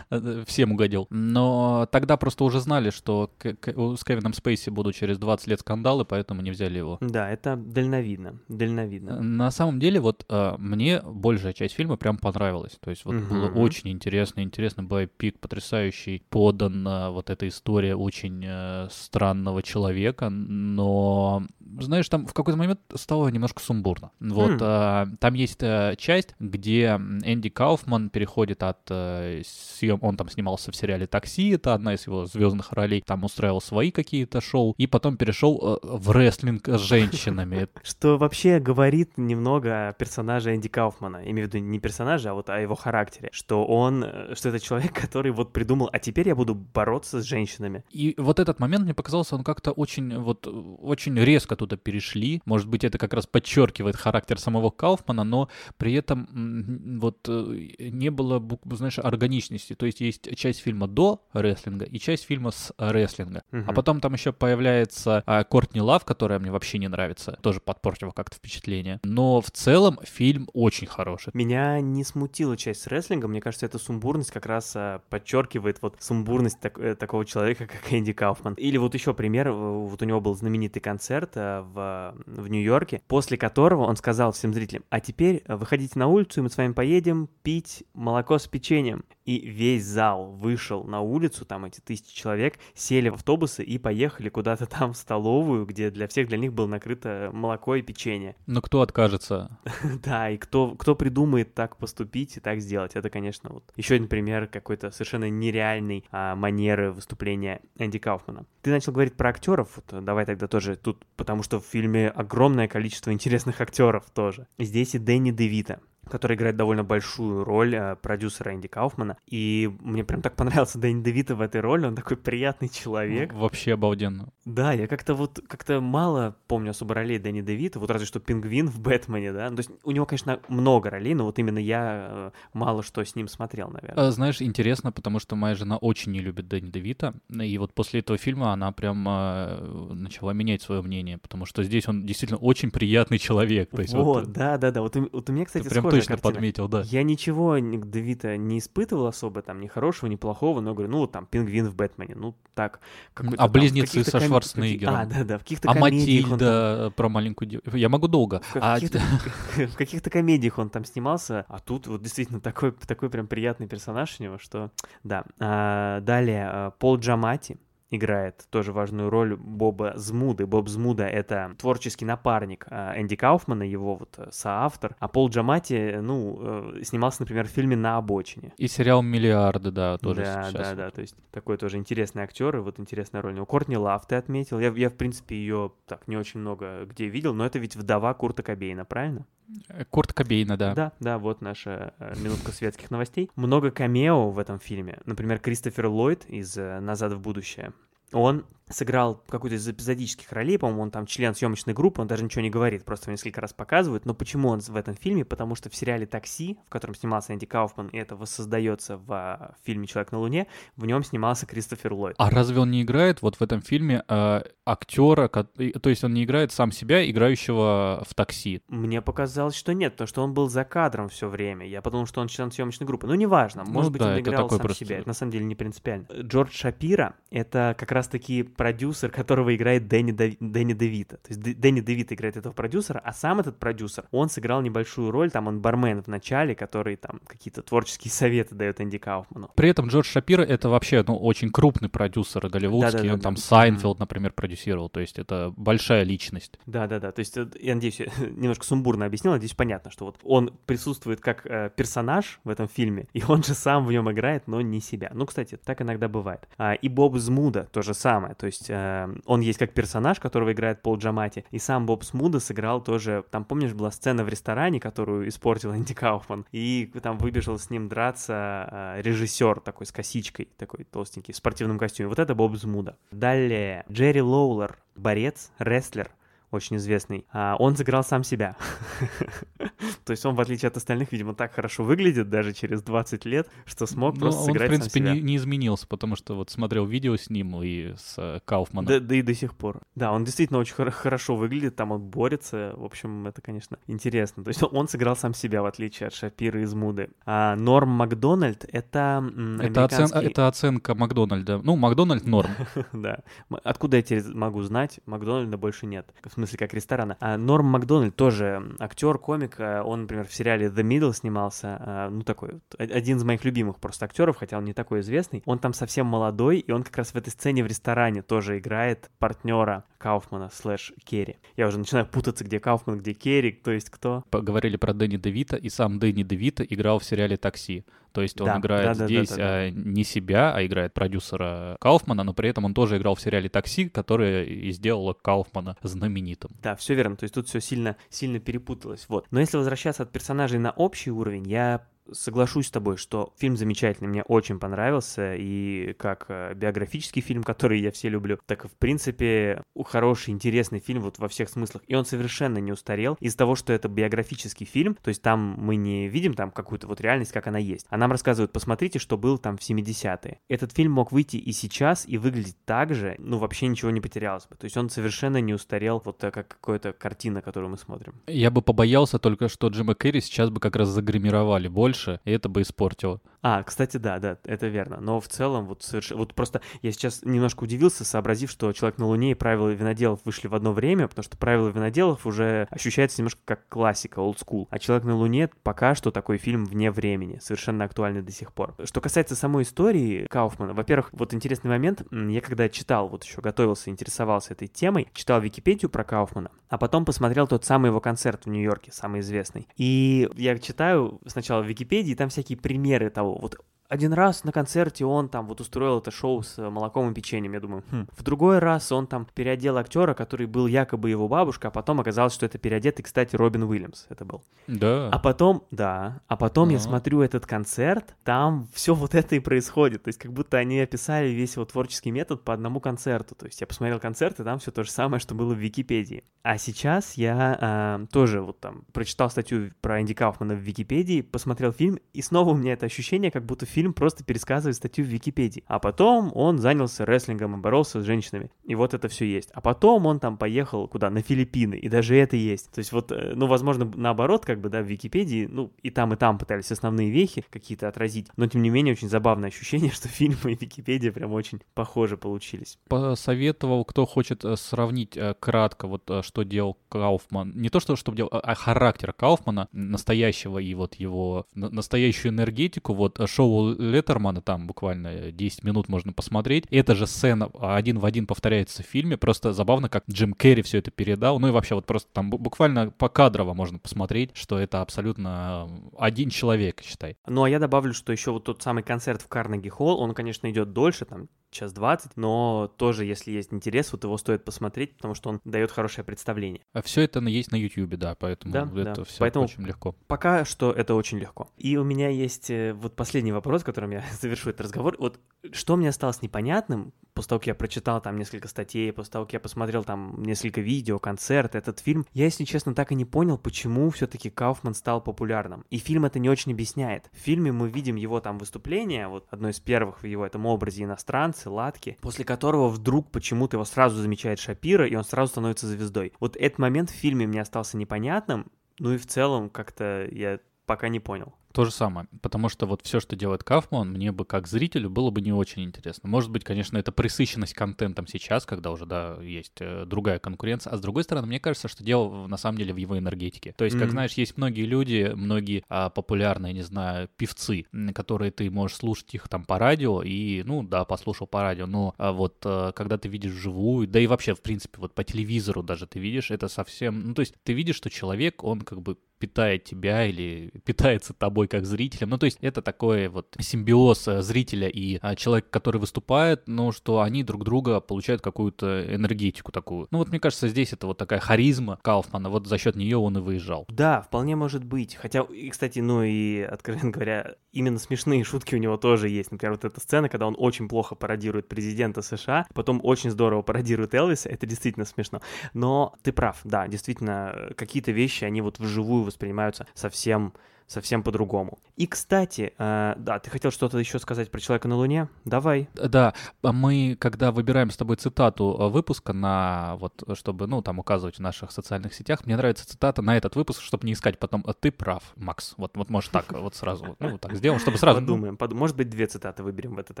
S1: Всем угодил. Но тогда просто уже знали, что с Кевином Спейси будут через 20 лет скандалы, поэтому не взяли его.
S2: Да, это дальновидно, дальновидно.
S1: На самом деле, вот а, мне большая часть фильма прям понравилась. То есть вот было очень интересно, интересно байпик, потрясающий, подан вот эта история очень э, странного человека, но знаешь, там в какой-то момент стало немножко сумбурно. Вот mm. а, там есть а, часть, где Энди Кауфман переходит от а, съем, он там снимался в сериале «Такси», это одна из его звездных ролей, там устраивал свои какие-то шоу, и потом перешел а, в рестлинг с женщинами.
S2: Что вообще говорит немного о персонаже Энди Кауфмана, имею в виду не персонажа, а вот о его характере, что он, что это человек, который вот придумал, а теперь я буду бороться с женщинами.
S1: И вот этот момент мне показался, он как-то очень, вот, очень резко оттуда перешли. Может быть, это как раз подчеркивает характер самого Кауфмана, но при этом вот э, не было, знаешь, органичности. То есть есть часть фильма до рестлинга и часть фильма с рестлинга. Угу. А потом там еще появляется а, Кортни Лав, которая мне вообще не нравится. Тоже подпортила как-то впечатление. Но в целом фильм очень хороший.
S2: Меня не смутила часть с рестлингом. Мне кажется, эта сумбурность как раз а, подчеркивает вот сумбурность так, э, такого человека, как Энди Кауфман. Или вот еще пример. Вот у него был знаменитый концерт а, в, в Нью-Йорке, после которого он сказал всем зрителям, а теперь выходите на улицу, и мы с вами поедем пить молоко с печеньем. И весь зал вышел на улицу, там эти тысячи человек, сели в автобусы и поехали куда-то там в столовую, где для всех для них было накрыто молоко и печенье.
S1: Но кто откажется?
S2: Да, и кто, кто придумает так поступить и так сделать? Это, конечно, вот еще один пример какой-то совершенно нереальной а, манеры выступления Энди Кауфмана. Ты начал говорить про актеров, вот давай тогда тоже тут, потому что в фильме огромное количество интересных актеров тоже. Здесь и Дэнни Девита, который играет довольно большую роль э, продюсера Энди Кауфмана. И мне прям так понравился Дэнни Девита в этой роли, он такой приятный человек.
S1: Вообще обалденно.
S2: Да, я как-то вот, как-то мало помню особо ролей Дэнни Девита, вот разве что Пингвин в Бэтмене, да. Ну, то есть у него, конечно, много ролей, но вот именно я э, мало что с ним смотрел, наверное.
S1: А, знаешь, интересно, потому что моя жена очень не любит Дэнни Девита, и вот после этого фильма она прям э, начала менять свое мнение, потому что здесь он действительно очень приятный человек. То есть
S2: вот, вот да, да, да. Вот, вот у меня, кстати,
S1: прям точно картина. подметил, да.
S2: Я ничего к Девита не испытывал особо, там, ни хорошего, ни плохого, но говорю, ну, вот там, Пингвин в Бэтмене, ну, так.
S1: А близнецы со ком... Шварценеггером.
S2: А, да, да, в каких-то
S1: А Матильда там... про маленькую девушку. Я могу долго.
S2: В а каких-то, а... в каких-то комедиях он там снимался, а тут вот действительно такой, такой прям приятный персонаж у него, что, да. А, далее, а, Пол Джамати, играет тоже важную роль Боба Змуды. Боб Змуда — это творческий напарник а, Энди Кауфмана, его вот э, соавтор. А Пол Джамати, ну, э, снимался, например, в фильме «На обочине».
S1: И сериал «Миллиарды», да, тоже
S2: Да,
S1: сейчас.
S2: да, да, то есть такой тоже интересный актер, и вот интересная роль. Ну, Кортни Лав ты отметил. Я, я, в принципе, ее так не очень много где видел, но это ведь вдова Курта Кобейна, правильно?
S1: Э, Курт Кобейна, да.
S2: Да, да, вот наша минутка светских новостей. Много камео в этом фильме. Например, Кристофер Ллойд из «Назад в будущее». Он сыграл какую-то из эпизодических ролей, по-моему, он там член съемочной группы, он даже ничего не говорит, просто несколько раз показывают. Но почему он в этом фильме? Потому что в сериале «Такси», в котором снимался Энди Кауфман, и это воссоздается в а, фильме «Человек на Луне», в нем снимался Кристофер Ллойд.
S1: А разве он не играет вот в этом фильме э, актера, то есть он не играет сам себя, играющего в «Такси»?
S2: Мне показалось, что нет, потому что он был за кадром все время. Я подумал, что он член съемочной группы. Ну, неважно, может ну, быть, да, он играл сам просто... себя. Это на самом деле не принципиально. Джордж Шапира — это как раз-таки продюсер, которого играет Дэнни, Дав... Дэнни Девита. То есть Дэнни Девита играет этого продюсера, а сам этот продюсер, он сыграл небольшую роль, там он бармен в начале, который там какие-то творческие советы дает Энди Кауфману.
S1: При этом Джордж Шапиро это вообще, ну, очень крупный продюсер голливудский, да, да, он там Сайнфилд, например, продюсировал, то есть это большая личность.
S2: Да-да-да, то есть я надеюсь, я немножко сумбурно объяснил, надеюсь, понятно, что вот он присутствует как э, персонаж в этом фильме, и он же сам в нем играет, но не себя. Ну, кстати, так иногда бывает. А, и Боб Змуда то же самое, то есть э, он есть как персонаж, которого играет Пол Джамати, и сам Боб Змуда сыграл тоже, там, помнишь, была сцена в ресторане, которую испортил Энди Кауфман, и там выбежал с ним драться э, режиссер такой с косичкой, такой толстенький, в спортивном костюме. Вот это Боб Змуда. Далее, Джерри Лоулер, борец, рестлер, очень известный, а, он сыграл сам себя. То есть он, в отличие от остальных, видимо, так хорошо выглядит даже через 20 лет, что смог
S1: Ну,
S2: просто
S1: он, в
S2: сыграть
S1: принципе,
S2: сам себя.
S1: не, не изменился, потому что вот смотрел видео с ним и с э, Кауфманом.
S2: Да, и до сих пор. Да, он действительно очень хор- хорошо выглядит, там он борется. В общем, это, конечно, интересно. То есть он сыграл сам себя, в отличие от Шапира из Муды. А Норм Макдональд — это американский...
S1: это оценка Макдональда. Ну, Макдональд норм.
S2: Да. Откуда я теперь могу знать? Макдональда больше нет. Смысле, как ресторана. А Норм Макдональд тоже актер, комик. а, Он, например, в сериале The Middle снимался. а, Ну, такой о- Один из моих любимых просто актеров, хотя он не такой известный. Он там совсем молодой, и он как раз в этой сцене в ресторане тоже играет партнера Кауфмана слэш Керри. Я уже начинаю путаться, где Кауфман, где Керри, то есть кто.
S1: Поговорили про Дэнни Девита, и сам Дэнни Девита играл в сериале «Такси». То есть он
S2: Да,
S1: играет
S2: да-да-да-да-да.
S1: здесь а, не себя, а играет продюсера Кауфмана, но при этом он тоже играл в сериале «Такси», которое и сделало Кауфмана знаменитым.
S2: Да, все верно. То есть тут все сильно, сильно перепуталось. Вот. Но если возвращаться от персонажей на общий уровень, я соглашусь с тобой, что фильм замечательный, мне очень понравился, и как э, биографический фильм, который я все люблю, так в принципе хороший, интересный фильм вот во всех смыслах, и он совершенно не устарел из-за того, что это биографический фильм, то есть там мы не видим там какую-то вот реальность, как она есть, а нам рассказывают, посмотрите, что было там в 70-е. Этот фильм мог выйти и сейчас, и выглядеть так же, ну вообще ничего не потерялось бы, то есть он совершенно не устарел, вот так, как какая-то картина, которую мы смотрим.
S1: Я бы побоялся только, что Джима Керри сейчас бы как раз загримировали больше, и это бы испортило.
S2: А, кстати, да, да, это верно. Но в целом, вот совершенно... Вот просто я сейчас немножко удивился, сообразив, что «Человек на Луне» и «Правила виноделов» вышли в одно время, потому что «Правила виноделов» уже ощущается немножко как классика, old school. А «Человек на Луне» пока что такой фильм вне времени, совершенно актуальный до сих пор. Что касается самой истории Кауфмана, во-первых, вот интересный момент, я когда читал, вот еще готовился, интересовался этой темой, читал Википедию про Кауфмана, а потом посмотрел тот самый его концерт в Нью-Йорке, самый известный. И я читаю сначала в Википедии, там всякие примеры того, вот один раз на концерте он там вот устроил это шоу с э, молоком и печеньем, я думаю. хм. В другой раз он там переодел актера, который был якобы его бабушка, а потом оказалось, что это переодетый, кстати, Робин Уильямс это был.
S1: Да.
S2: А потом, да, а потом я
S1: Ага.
S2: смотрю этот концерт, там все вот это и происходит. То есть как будто они описали весь его творческий метод по одному концерту. То есть я посмотрел концерт, и там все то же самое, что было в Википедии. А сейчас я а, тоже вот там прочитал статью про Энди Кауфмана в Википедии, посмотрел фильм, и снова у меня это ощущение, как будто фильм просто пересказывает статью в Википедии. А потом он занялся рестлингом и боролся с женщинами. И вот это все есть. А потом он там поехал куда? На Филиппины. И даже это есть. То есть вот, э, ну, возможно, наоборот, как бы, да, в Википедии, ну, и там, и там пытались основные вехи какие-то отразить. Но, тем не менее, очень забавное ощущение, что фильмы и Википедия прям очень похожи получились.
S1: посоветовал, кто хочет э, сравнить э, кратко, вот что делал Кауфман. Не то, что, что делал, а характер Кауфмана, настоящего и вот его на- настоящую энергетику. Вот э, Леттермана, там буквально э, 10 минут можно посмотреть. Эта же сцена а, один в один повторяется в фильме. Просто забавно, как Джим Керри все это передал. Ну и вообще вот просто там бу- буквально покадрово можно посмотреть, что это абсолютно э, один человек, считай.
S2: Ну, а я добавлю, что еще вот тот самый концерт в Карнеги Холл, он, конечно, идет дольше, там, час двадцать, но тоже, если есть интерес, вот его стоит посмотреть, потому что он дает хорошее представление.
S1: Все это есть на Ютьюбе, да, поэтому
S2: Да,
S1: это
S2: да.
S1: все
S2: Поэтому-
S1: очень легко.
S2: Пока что это очень легко. И у меня есть э, вот последний вопрос, которым я завершу этот разговор. Вот что мне осталось непонятным, после того, как я прочитал там несколько статей, после того, как я посмотрел там несколько видео, концерт, этот фильм, я, если честно, так и не понял, почему все-таки Кауфман стал популярным. И фильм это не очень объясняет. В фильме мы видим его там выступление, вот одно из первых в его этом образе иностранцы, латки, после которого вдруг почему-то его сразу замечает Шапира, и он сразу становится звездой. Вот этот момент в фильме мне остался непонятным, ну и в целом как-то я пока не понял.
S1: То же самое, потому что вот все, что делает Кафман, мне бы как зрителю было бы не очень интересно. Может быть, конечно, это присыщенность контентом сейчас, когда уже, да, есть э, другая конкуренция, а с другой стороны, мне кажется, что дело на самом деле в его энергетике. То есть, как
S2: Мгм.
S1: знаешь, есть многие люди, многие а, популярные, не знаю, певцы, которые ты можешь слушать их там по радио, и, ну, да, послушал по радио, но а, вот а, когда ты видишь вживую, да и вообще, в принципе, вот по телевизору даже ты видишь, это совсем, ну, то есть ты видишь, что человек, он как бы питает тебя или питается тобой как зрителем. Ну, то есть это такой вот симбиоз э, зрителя и а, человека, который выступает, но что они друг друга получают какую-то энергетику такую. Ну, вот мне кажется, здесь это вот такая харизма Кауфмана, вот за счет нее он и выезжал.
S2: Да, вполне может быть. Хотя, и, кстати, ну и, откровенно говоря, именно смешные шутки у него тоже есть. Например, вот эта сцена, когда он очень плохо пародирует президента США, потом очень здорово пародирует Элвиса, это действительно смешно. Но ты прав, да, действительно, э, какие-то вещи, они вот вживую воспринимаются совсем совсем по-другому. И, кстати, э, да, ты хотел что-то еще сказать про человека на Луне? Давай.
S1: Да, а мы, когда выбираем с тобой цитату э, выпуска на вот, чтобы, ну, там указывать в наших социальных сетях, мне нравится цитата на этот выпуск, чтобы не искать потом, «А ты прав, Макс. Вот, вот может так, вот сразу, ну, так сделаем, чтобы сразу. ну,
S2: Подумаем, подумаем. Может быть, две цитаты выберем в этот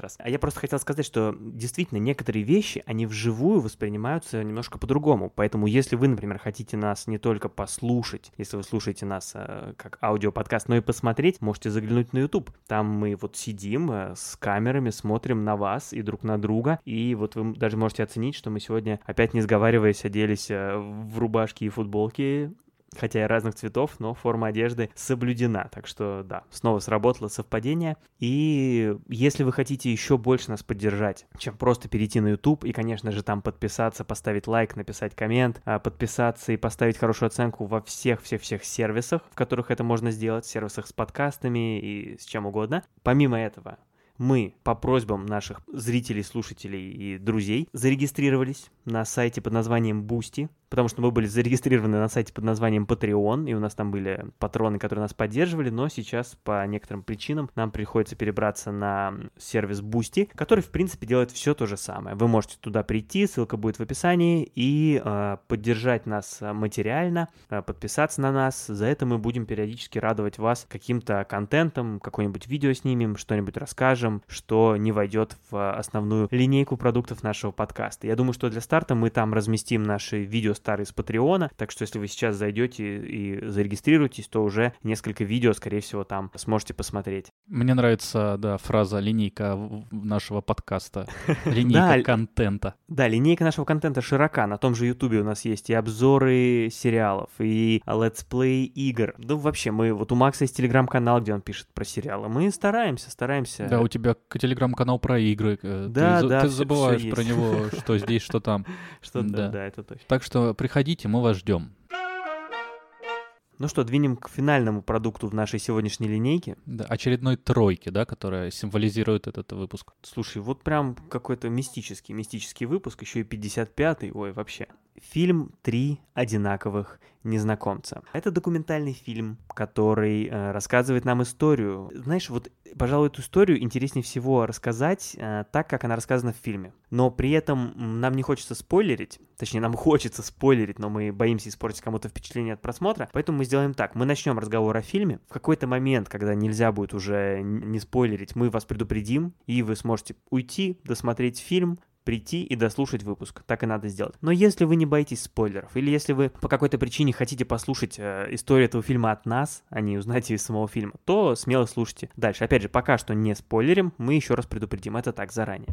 S2: раз. А я просто хотел сказать, что действительно некоторые вещи, они вживую воспринимаются немножко по-другому. Поэтому если вы, например, хотите нас не только послушать, если вы слушаете нас э, как аудиоподкаст, но и посмотреть, можете заглянуть на YouTube. Там мы вот сидим э, с камерами, смотрим на вас и друг на друга. И вот вы даже можете оценить, что мы сегодня опять не сговариваясь оделись э, в рубашки и футболки хотя и разных цветов, но форма одежды соблюдена. Так что да, снова сработало совпадение. И если вы хотите еще больше нас поддержать, чем просто перейти на YouTube и, конечно же, там подписаться, поставить лайк, написать коммент, а, подписаться и поставить хорошую оценку во всех-всех-всех сервисах, в которых это можно сделать, сервисах с подкастами и с чем угодно. Помимо этого, мы по просьбам наших зрителей, слушателей и друзей зарегистрировались на сайте под названием Boosty, потому что мы были зарегистрированы на сайте под названием Patreon, и у нас там были патроны, которые нас поддерживали, но сейчас по некоторым причинам нам приходится перебраться на сервис Boosty, который, в принципе, делает все то же самое. Вы можете туда прийти, ссылка будет в описании, и э, поддержать нас материально, э, подписаться на нас. За это мы будем периодически радовать вас каким-то контентом, какое-нибудь видео снимем, что-нибудь расскажем, что не войдет в основную линейку продуктов нашего подкаста. Я думаю, что для старта мы там разместим наши видео старые с Патреона, так что если вы сейчас зайдете и зарегистрируетесь, то уже несколько видео, скорее всего, там сможете посмотреть.
S1: Мне нравится, да, фраза линейка нашего подкаста. Линейка контента.
S2: Да, линейка нашего контента широка. На том же Ютубе у нас есть и обзоры сериалов, и летсплеи игр. Да вообще, мы вот у Макса есть телеграм-канал, где он пишет про сериалы. Мы стараемся, стараемся.
S1: Да, у тебя телеграм-канал про игры. э,
S2: Да,
S1: ты,
S2: да,
S1: ты забываешь про него, что здесь, что там.
S2: Что да,
S1: да.
S2: да, это точно.
S1: Так что приходите, мы вас ждем.
S2: Ну что, двинем к финальному продукту в нашей сегодняшней линейке.
S1: Да, очередной тройки, да, которая символизирует этот выпуск.
S2: Слушай, вот прям какой-то мистический, мистический выпуск, еще и 55-й, ой, вообще. Фильм «Три одинаковых незнакомца». Это документальный фильм, который э, рассказывает нам историю. Знаешь, вот, пожалуй, эту историю интереснее всего рассказать э, так, как она рассказана в фильме. Но при этом нам не хочется спойлерить, точнее, нам хочется спойлерить, но мы боимся испортить кому-то впечатление от просмотра, поэтому мы сделаем так. Мы начнем разговор о фильме. В какой-то момент, когда нельзя будет уже не спойлерить, мы вас предупредим, и вы сможете уйти, досмотреть фильм, прийти и дослушать выпуск. Так и надо сделать. Но если вы не боитесь спойлеров, или если вы по какой-то причине хотите послушать э, историю этого фильма от нас, а не узнать ее из самого фильма, то смело слушайте. Дальше, опять же, пока что не спойлерим, мы еще раз предупредим. Это так, заранее.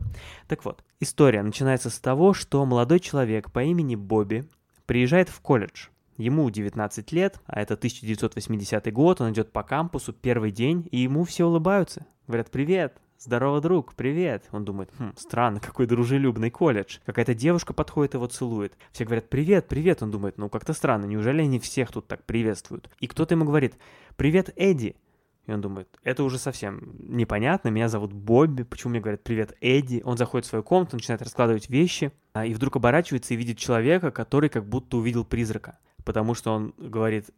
S2: Так вот, история начинается с того, что молодой человек по имени Бобби приезжает в колледж. Ему 19 лет, а это 1980 год, он идет по кампусу, первый день, и ему все улыбаются. Говорят, привет, Здорово, друг, привет. Он думает, хм, странно, какой дружелюбный колледж. Какая-то девушка подходит его целует. Все говорят, привет, привет. Он думает, ну как-то странно, неужели они всех тут так приветствуют? И кто-то ему говорит, привет, Эдди. И он думает, это уже совсем непонятно, меня зовут Бобби, почему мне говорят «Привет, Эдди?» Он заходит в свою комнату, начинает раскладывать вещи, а, и вдруг оборачивается и видит человека, который как будто увидел призрака. Потому что он говорит,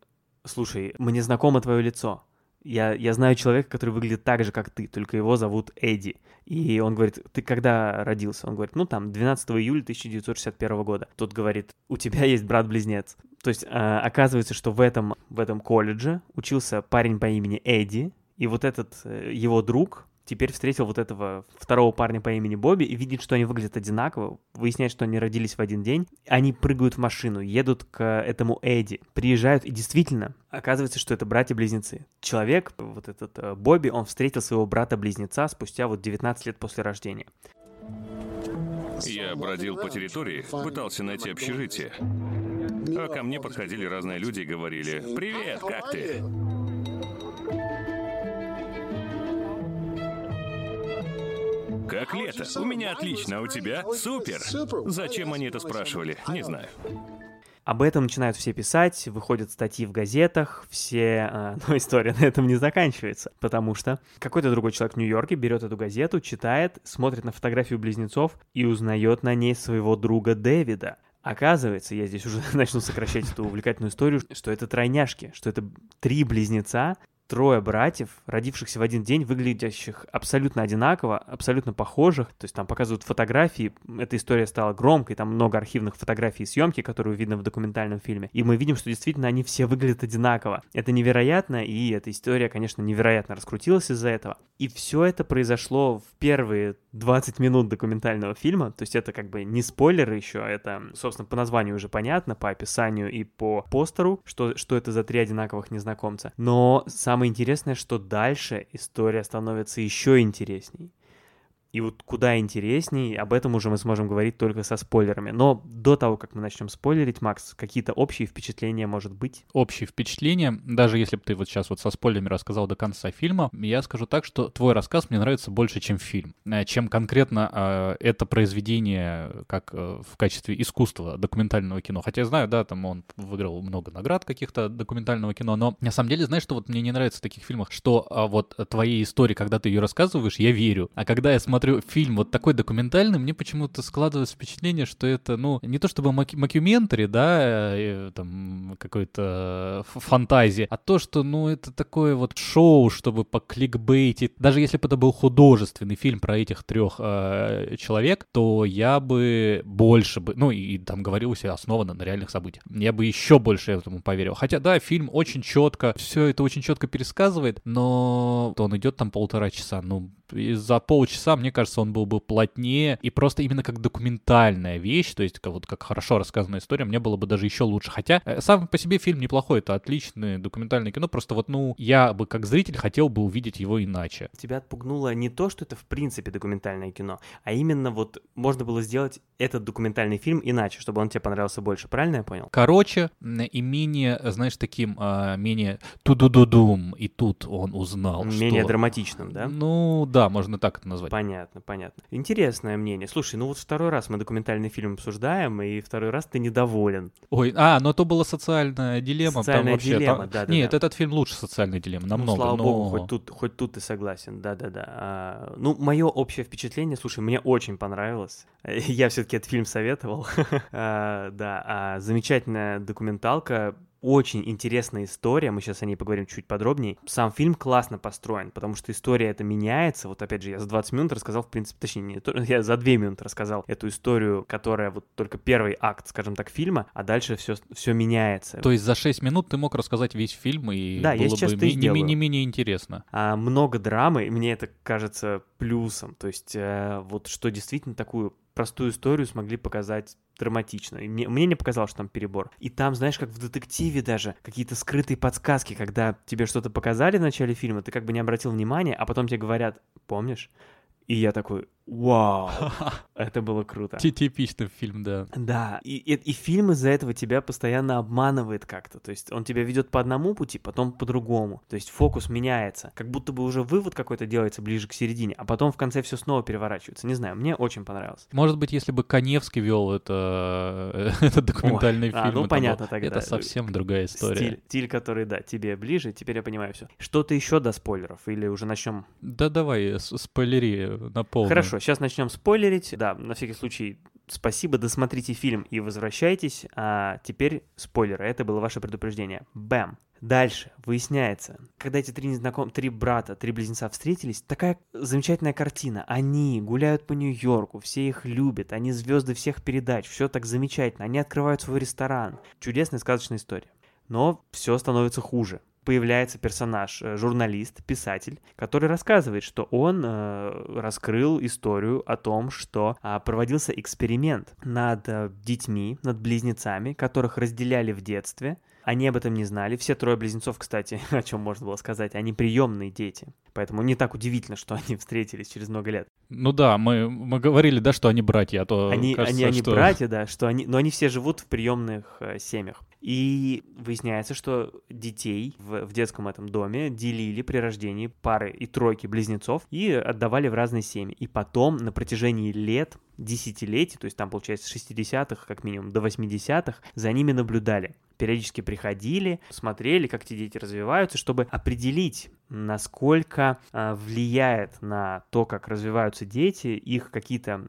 S2: слушай, мне знакомо твое лицо. Я, я знаю человека, который выглядит так же, как ты, только его зовут Эдди. И он говорит, ты когда родился? Он говорит, ну там, 12 июля 1961 года. Тот говорит, у тебя есть брат-близнец. То есть а, оказывается, что в этом, в этом колледже учился парень по имени Эдди, и вот этот э, его друг теперь встретил вот этого второго парня по имени Бобби и видит, что они выглядят одинаково, выясняет, что они родились в один день. Они прыгают в машину, едут к этому Эдди, приезжают, и действительно, оказывается, что это братья-близнецы. Человек, вот этот э, Бобби, он встретил своего брата-близнеца спустя вот 19 лет после рождения.
S7: Я бродил по территории, пытался найти общежитие. А ко мне подходили разные люди и говорили «Привет, как ты?» Как лето? У меня отлично, а у тебя? Супер! Зачем они это спрашивали? Не знаю.
S2: Об этом начинают все писать, выходят статьи в газетах, все... э, но история на этом не заканчивается, потому что какой-то другой человек в Нью-Йорке берет эту газету, читает, смотрит на фотографию близнецов и узнает на ней своего друга Дэвида. Оказывается, я здесь уже начну сокращать эту увлекательную историю, что это тройняшки, что это три близнеца, трое братьев, родившихся в один день, выглядящих абсолютно одинаково, абсолютно похожих. То есть там показывают фотографии. Эта история стала громкой, там много архивных фотографий и съемки, которые видно в документальном фильме. И мы видим, что действительно они все выглядят одинаково. Это невероятно, и эта история, конечно, невероятно раскрутилась из-за этого. И все это произошло в первые 20 минут документального фильма. То есть это как бы не спойлеры еще, это, собственно, по названию уже понятно, по описанию и по постеру, что, что это за три одинаковых незнакомца. Но сам самое интересное, что дальше история становится еще интересней. И вот куда интересней, об этом уже мы сможем говорить только со спойлерами. Но до того, как мы начнем спойлерить, Макс, какие-то общие впечатления, может быть?
S1: Общие впечатления, даже если бы ты вот сейчас вот со спойлерами рассказал до конца фильма, я скажу так, что твой рассказ мне нравится больше, чем фильм, э, чем конкретно э, это произведение как э, в качестве искусства документального кино. Хотя я знаю, да, там он выиграл много наград каких-то документального кино, но на самом деле, знаешь, что вот мне не нравится в таких фильмах, что э, вот твоей истории, когда ты ее рассказываешь, я верю, а когда я смотрю смотрю фильм вот такой документальный, мне почему-то складывается впечатление, что это, ну, не то чтобы макюментари, да, э, там, какой-то фантазия, а то, что, ну, это такое вот шоу, чтобы по кликбейтить. Даже если бы это был художественный фильм про этих трех э, человек, то я бы больше бы, ну, и, и там говорилось, основано на реальных событиях. Я бы еще больше этому поверил. Хотя, да, фильм очень четко, все это очень четко пересказывает, но он идет там полтора часа, ну, и за полчаса, мне кажется, он был бы плотнее, и просто именно как документальная вещь, то есть как, вот как хорошо рассказанная история, мне было бы даже еще лучше. Хотя э, сам по себе фильм неплохой, это отличное документальное кино, просто вот, ну, я бы как зритель хотел бы увидеть его иначе.
S2: Тебя отпугнуло не то, что это в принципе документальное кино, а именно вот можно было сделать этот документальный фильм иначе, чтобы он тебе понравился больше, правильно я понял?
S1: Короче, и менее, знаешь, таким, а, менее ту-ду-ду-дум, и тут он узнал,
S2: Менее
S1: что...
S2: драматичным, да?
S1: Ну, да, можно так это назвать.
S2: Понятно, понятно. Интересное мнение. Слушай, ну вот второй раз мы документальный фильм обсуждаем, и второй раз ты недоволен.
S1: Ой, а, но то была социальная дилемма.
S2: Социальная
S1: вообще,
S2: дилемма,
S1: там...
S2: да, да.
S1: Нет,
S2: да.
S1: этот фильм лучше социальной дилеммы, намного.
S2: Ну, слава
S1: но...
S2: богу, хоть тут, хоть тут ты согласен, да-да-да. А, ну, мое общее впечатление, слушай, мне очень понравилось. Я все-таки этот фильм советовал. а, да, а, замечательная документалка очень интересная история, мы сейчас о ней поговорим чуть подробнее. Сам фильм классно построен, потому что история это меняется. Вот опять же, я за 20 минут рассказал, в принципе, точнее, не, я за 2 минуты рассказал эту историю, которая вот только первый акт, скажем так, фильма, а дальше все, все меняется.
S1: То есть за 6 минут ты мог рассказать весь фильм, и
S2: да,
S1: было
S2: я сейчас
S1: бы не, не, не менее интересно.
S2: А, много драмы, и мне это кажется плюсом. То есть э, вот что действительно такую простую историю смогли показать драматично. И мне, мне не показалось, что там перебор. И там, знаешь, как в детективе даже, какие-то скрытые подсказки, когда тебе что-то показали в начале фильма, ты как бы не обратил внимания, а потом тебе говорят, помнишь? И я такой, вау, это было круто.
S1: Типичный фильм, да.
S2: Да, и, и, и фильм из-за этого тебя постоянно обманывает как-то. То есть он тебя ведет по одному пути, потом по другому. То есть фокус меняется. Как будто бы уже вывод какой-то делается ближе к середине, а потом в конце все снова переворачивается. Не знаю, мне очень понравилось.
S1: Может быть, если бы Коневский вел это, этот документальный
S2: Ой,
S1: фильм,
S2: а, ну
S1: это,
S2: понятно
S1: был-
S2: тогда.
S1: это совсем другая история.
S2: Стиль, стиль, который, да, тебе ближе, теперь я понимаю все. Что-то еще до спойлеров? Или уже начнем
S1: Да давай, спойлери на полную.
S2: Хорошо, сейчас начнем спойлерить. Да, на всякий случай, спасибо, досмотрите фильм и возвращайтесь. А теперь спойлеры, это было ваше предупреждение. Бэм. Дальше выясняется, когда эти три незнаком... три брата, три близнеца встретились, такая замечательная картина. Они гуляют по Нью-Йорку, все их любят, они звезды всех передач, все так замечательно. Они открывают свой ресторан. Чудесная сказочная история. Но все становится хуже появляется персонаж, э, журналист, писатель, который рассказывает, что он э, раскрыл историю о том, что а, проводился эксперимент над э, детьми, над близнецами, которых разделяли в детстве. Они об этом не знали. Все трое близнецов, кстати, о чем можно было сказать, они приемные дети. Поэтому не так удивительно, что они встретились через много лет.
S1: Ну да, мы, мы говорили, да, что они братья, а то
S2: Они,
S1: кажется,
S2: они, они
S1: что...
S2: братья, да, что они, но они все живут в приемных э, семьях. И выясняется, что детей в, в детском этом доме делили при рождении пары и тройки близнецов и отдавали в разные семьи. И потом на протяжении лет десятилетий, то есть там, получается, с 60-х, как минимум, до 80-х, за ними наблюдали. Периодически приходили, смотрели, как эти дети развиваются, чтобы определить, насколько э, влияет на то, как развиваются дети, их какие-то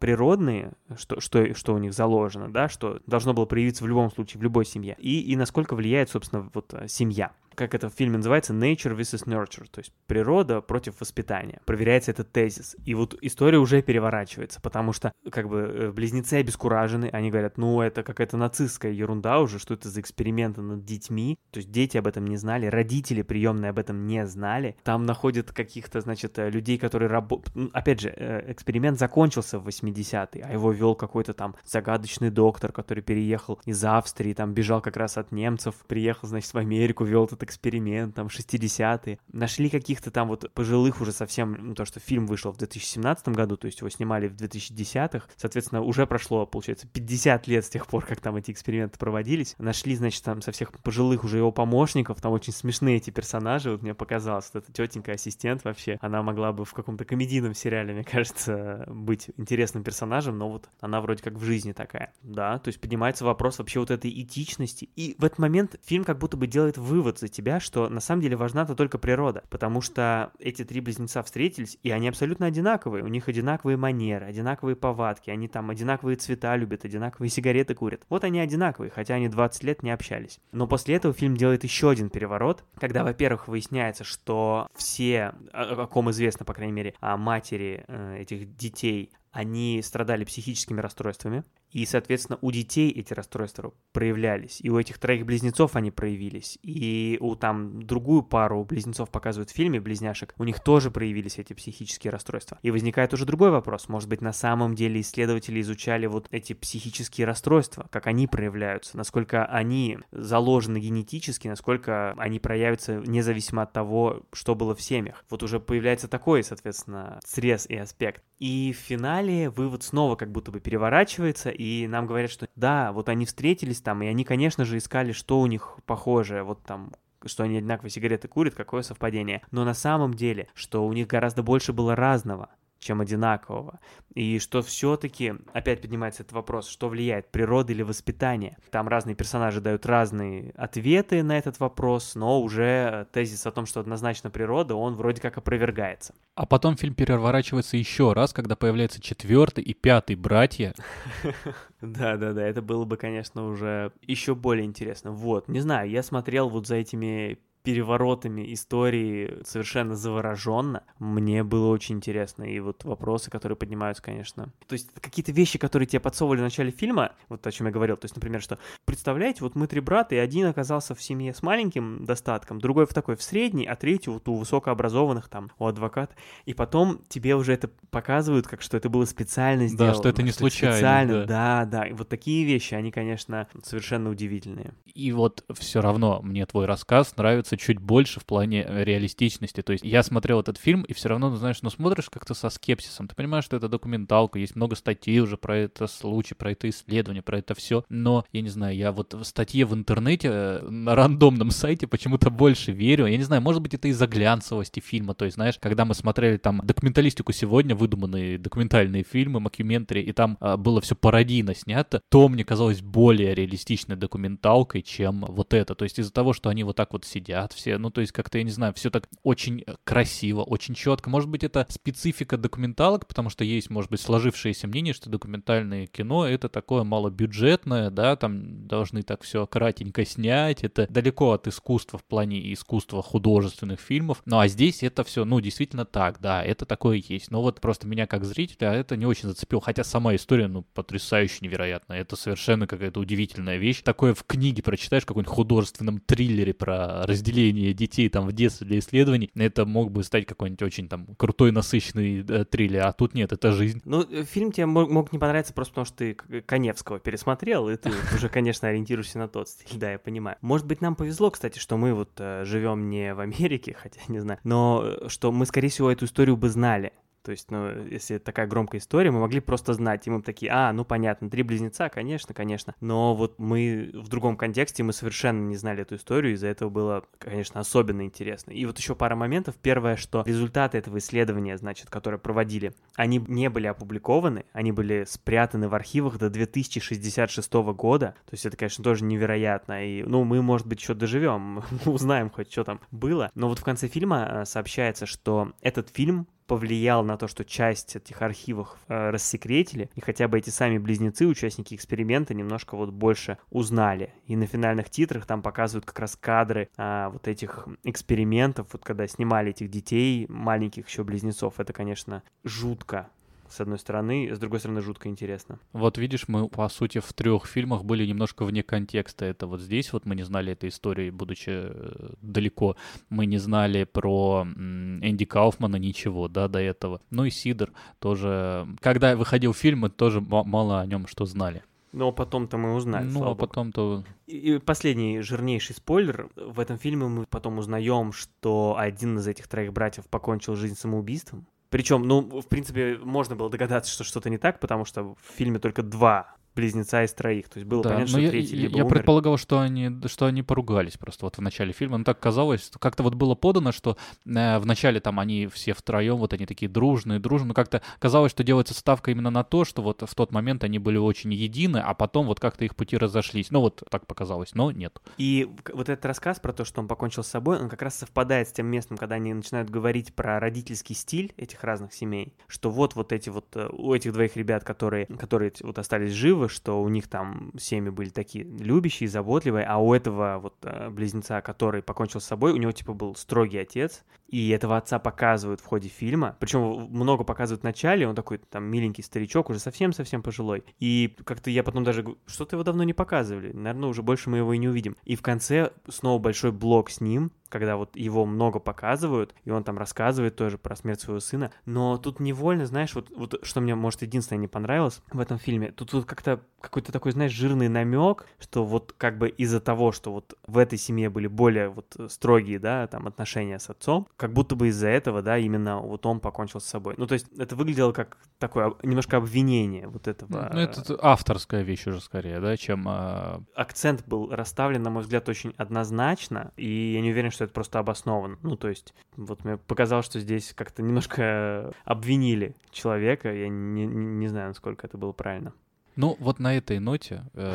S2: природные, что, что, что у них заложено, да, что должно было проявиться в любом случае, в любой семье, и, и насколько влияет, собственно, вот э, семья как это в фильме называется, nature versus nurture, то есть природа против воспитания. Проверяется этот тезис. И вот история уже переворачивается, потому что как бы э, близнецы обескуражены, они говорят, ну это какая-то нацистская ерунда уже, что это за эксперименты над детьми. То есть дети об этом не знали, родители приемные об этом не знали. Там находят каких-то, значит, э, людей, которые работают... Опять же, э, эксперимент закончился в 80-е, а его вел какой-то там загадочный доктор, который переехал из Австрии, там бежал как раз от немцев, приехал, значит, в Америку, вел этот эксперимент, там, 60-е. Нашли каких-то там вот пожилых уже совсем, ну, то, что фильм вышел в 2017 году, то есть его снимали в 2010-х, соответственно, уже прошло, получается, 50 лет с тех пор, как там эти эксперименты проводились. Нашли, значит, там со всех пожилых уже его помощников, там очень смешные эти персонажи, вот мне показалось, что эта тетенька-ассистент вообще, она могла бы в каком-то комедийном сериале, мне кажется, быть интересным персонажем, но вот она вроде как в жизни такая, да, то есть поднимается вопрос вообще вот этой этичности, и в этот момент фильм как будто бы делает вывод за тебя, что на самом деле важна-то только природа, потому что эти три близнеца встретились, и они абсолютно одинаковые, у них одинаковые манеры, одинаковые повадки, они там одинаковые цвета любят, одинаковые сигареты курят. Вот они одинаковые, хотя они 20 лет не общались. Но после этого фильм делает еще один переворот, когда, во-первых, выясняется, что все, о, ком известно, по крайней мере, матери э, этих детей, они страдали психическими расстройствами, и, соответственно, у детей эти расстройства проявлялись, и у этих троих близнецов они проявились, и у там другую пару близнецов показывают в фильме, близняшек, у них тоже проявились эти психические расстройства. И возникает уже другой вопрос, может быть, на самом деле исследователи изучали вот эти психические расстройства, как они проявляются, насколько они заложены генетически, насколько они проявятся независимо от того, что было в семьях. Вот уже появляется такой, соответственно, срез и аспект. И в финале вывод снова как будто бы переворачивается, и нам говорят, что да, вот они встретились там, и они, конечно же, искали, что у них похожее, вот там что они одинаковые сигареты курят, какое совпадение. Но на самом деле, что у них гораздо больше было разного чем одинакового. И что все-таки, опять поднимается этот вопрос, что влияет, природа или воспитание. Там разные персонажи дают разные ответы на этот вопрос, но уже тезис о том, что однозначно природа, он вроде как опровергается.
S1: А потом фильм переворачивается еще раз, когда появляется четвертый и пятый братья.
S2: Да-да-да, это было бы, конечно, уже еще более интересно. Вот, не знаю, я смотрел вот за этими переворотами истории совершенно завороженно. Мне было очень интересно. И вот вопросы, которые поднимаются, конечно. То есть какие-то вещи, которые тебе подсовывали в начале фильма, вот о чем я говорил, то есть, например, что, представляете, вот мы три брата, и один оказался в семье с маленьким достатком, другой в такой в средней, а третий вот у высокообразованных там, у адвоката. И потом тебе уже это показывают, как что это было специально сделано.
S1: Да, что это не
S2: что
S1: случайно.
S2: Специально,
S1: да.
S2: да, да. И вот такие вещи, они, конечно, совершенно удивительные.
S1: И вот все равно мне твой рассказ нравится чуть больше в плане э, реалистичности. То есть я смотрел этот фильм, и все равно, ну, знаешь, ну смотришь как-то со скепсисом. Ты понимаешь, что это документалка, есть много статей уже про это случай, про это исследование, про это все. Но, я не знаю, я вот в статье в интернете э, на рандомном сайте почему-то больше верю. Я не знаю, может быть, это из-за глянцевости фильма. То есть, знаешь, когда мы смотрели там документалистику сегодня, выдуманные документальные фильмы, мокьюментари, и там а, было все пародийно снято, то мне казалось более реалистичной документалкой, чем вот это. То есть из-за того, что они вот так вот сидят все, ну, то есть как-то, я не знаю, все так очень красиво, очень четко. Может быть, это специфика документалок, потому что есть, может быть, сложившееся мнение, что документальное кино — это такое малобюджетное, да, там должны так все кратенько снять, это далеко от искусства в плане искусства художественных фильмов. Ну, а здесь это все, ну, действительно так, да, это такое есть. Но вот просто меня как зрителя это не очень зацепило, хотя сама история, ну, потрясающе невероятная. Это совершенно какая-то удивительная вещь. Такое в книге прочитаешь, в каком-нибудь художественном триллере про разделение детей там в детстве для исследований, это мог бы стать какой-нибудь очень там крутой, насыщенный э, триллер, а тут нет, это жизнь.
S2: Ну, э, фильм тебе мог, мог не понравиться просто потому, что ты Коневского пересмотрел, и ты уже, конечно, ориентируешься на тот стиль, да, я понимаю. Может быть, нам повезло, кстати, что мы вот э, живем не в Америке, хотя не знаю, но э, что мы, скорее всего, эту историю бы знали То есть, ну, если такая громкая история, мы могли просто знать, и мы такие, а, ну понятно, три близнеца, конечно, конечно. Но вот мы в другом контексте, мы совершенно не знали эту историю, из-за этого было, конечно, особенно интересно. И вот еще пара моментов. Первое, что результаты этого исследования, значит, которое проводили, они не были опубликованы, они были спрятаны в архивах до 2066 года. То есть это, конечно, тоже невероятно. И, ну, мы, может быть, еще доживем, узнаем хоть, что там было. Но вот в конце фильма э, сообщается, что этот фильм повлиял на то, что часть этих архивов э, рассекретили, и хотя бы эти сами близнецы, участники эксперимента, немножко вот больше узнали. И на финальных титрах там показывают как раз кадры э, вот этих экспериментов, вот когда снимали этих детей, маленьких еще близнецов. Это, конечно, жутко с одной стороны, с другой стороны, жутко интересно.
S1: Вот видишь, мы, по сути, в трех фильмах были немножко вне контекста. Это вот здесь вот мы не знали этой истории, будучи э, далеко. Мы не знали про Энди Кауфмана ничего, да, до этого. Ну и Сидор тоже. Когда выходил фильм, мы тоже мало о нем что знали.
S2: Но потом-то мы узнали.
S1: Ну, а потом-то...
S2: И последний жирнейший спойлер. В этом фильме мы потом узнаем, что один из этих троих братьев покончил жизнь самоубийством. Причем, ну, в принципе, можно было догадаться, что что-то не так, потому что в фильме только два близнеца из троих. То есть было
S1: да,
S2: понятно, что
S1: я,
S2: третий либо
S1: я
S2: умер.
S1: предполагал, что они, что они поругались просто вот в начале фильма. Ну так казалось, как-то вот было подано, что э, в начале там они все втроем, вот они такие дружные, дружные. Но как-то казалось, что делается ставка именно на то, что вот в тот момент они были очень едины, а потом вот как-то их пути разошлись. Ну вот так показалось, но нет.
S2: И вот этот рассказ про то, что он покончил с собой, он как раз совпадает с тем местом, когда они начинают говорить про родительский стиль этих разных семей, что вот вот эти вот э, у этих двоих ребят, которые, которые вот остались живы, что у них там там семьи были такие любящие, заботливые, а у этого вот э, близнеца, который покончил с собой, у него типа был строгий отец, и этого отца показывают в ходе фильма, причем много показывают в начале, он такой там миленький старичок, уже совсем-совсем пожилой, и как-то я потом даже что-то его давно не показывали, наверное, уже больше мы его и не увидим. И в конце снова большой блок с ним, когда вот его много показывают, и он там рассказывает тоже про смерть своего сына, но тут невольно, знаешь, вот, вот что мне, может, единственное не понравилось в этом фильме, тут вот как-то какой-то такой, знаешь, жирный намек, что вот как бы из-за того, что вот в этой семье были более вот строгие, да, там отношения с отцом, как будто бы из-за этого, да, именно вот он покончил с собой. Ну, то есть это выглядело как такое немножко обвинение вот этого.
S1: Ну, это авторская вещь уже скорее, да, чем... А,
S2: Акцент был расставлен, на мой взгляд, очень однозначно, и я не уверен, что это просто обоснован. Ну, то есть, вот мне показалось, что здесь как-то немножко обвинили человека, я не, не знаю, насколько это было правильно.
S1: Ну, вот на этой ноте, э,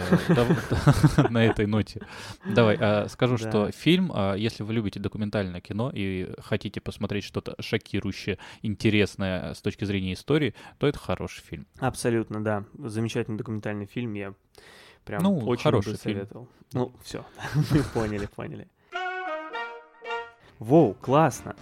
S1: на этой ноте, давай э, скажу, что фильм, э, если вы любите документальное кино и хотите посмотреть что-то шокирующее, интересное с точки зрения истории, то это хороший фильм.
S2: Абсолютно, да. Замечательный документальный фильм, я прям ну, очень хороший советовал. Ну, все, поняли, поняли. Воу, классно.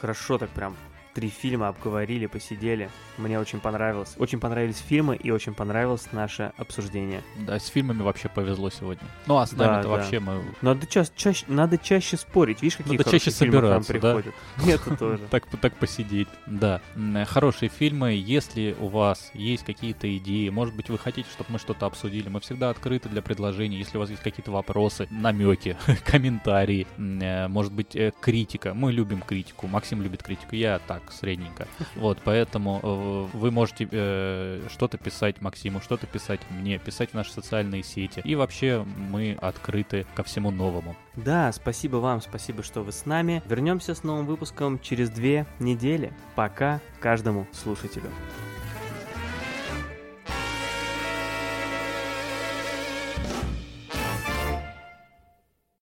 S2: Хорошо так прям три фильма обговорили, посидели. Мне очень понравилось. Очень понравились фильмы и очень понравилось наше обсуждение.
S1: Да, с фильмами вообще повезло сегодня. Ну, а с нами-то да, вообще мы...
S2: Надо, ча- чаще, надо чаще спорить. Видишь, какие
S1: надо чаще собираться,
S2: нам приходят. Да? Это тоже.
S1: так, так посидеть. Да. Хорошие фильмы. Если у вас есть какие-то идеи, может быть, вы хотите, чтобы мы что-то обсудили, мы всегда открыты для предложений. Если у вас есть какие-то вопросы, намеки, комментарии, э, может быть, э, критика. Мы любим критику. Максим любит критику. Я так, средненько. Вот, поэтому э, вы можете э, что-то писать Максиму, что-то писать мне, писать в наши социальные сети. И вообще мы открыты ко всему новому.
S2: Да, спасибо вам, спасибо, что вы с нами. Вернемся с новым выпуском через две недели. Пока каждому слушателю.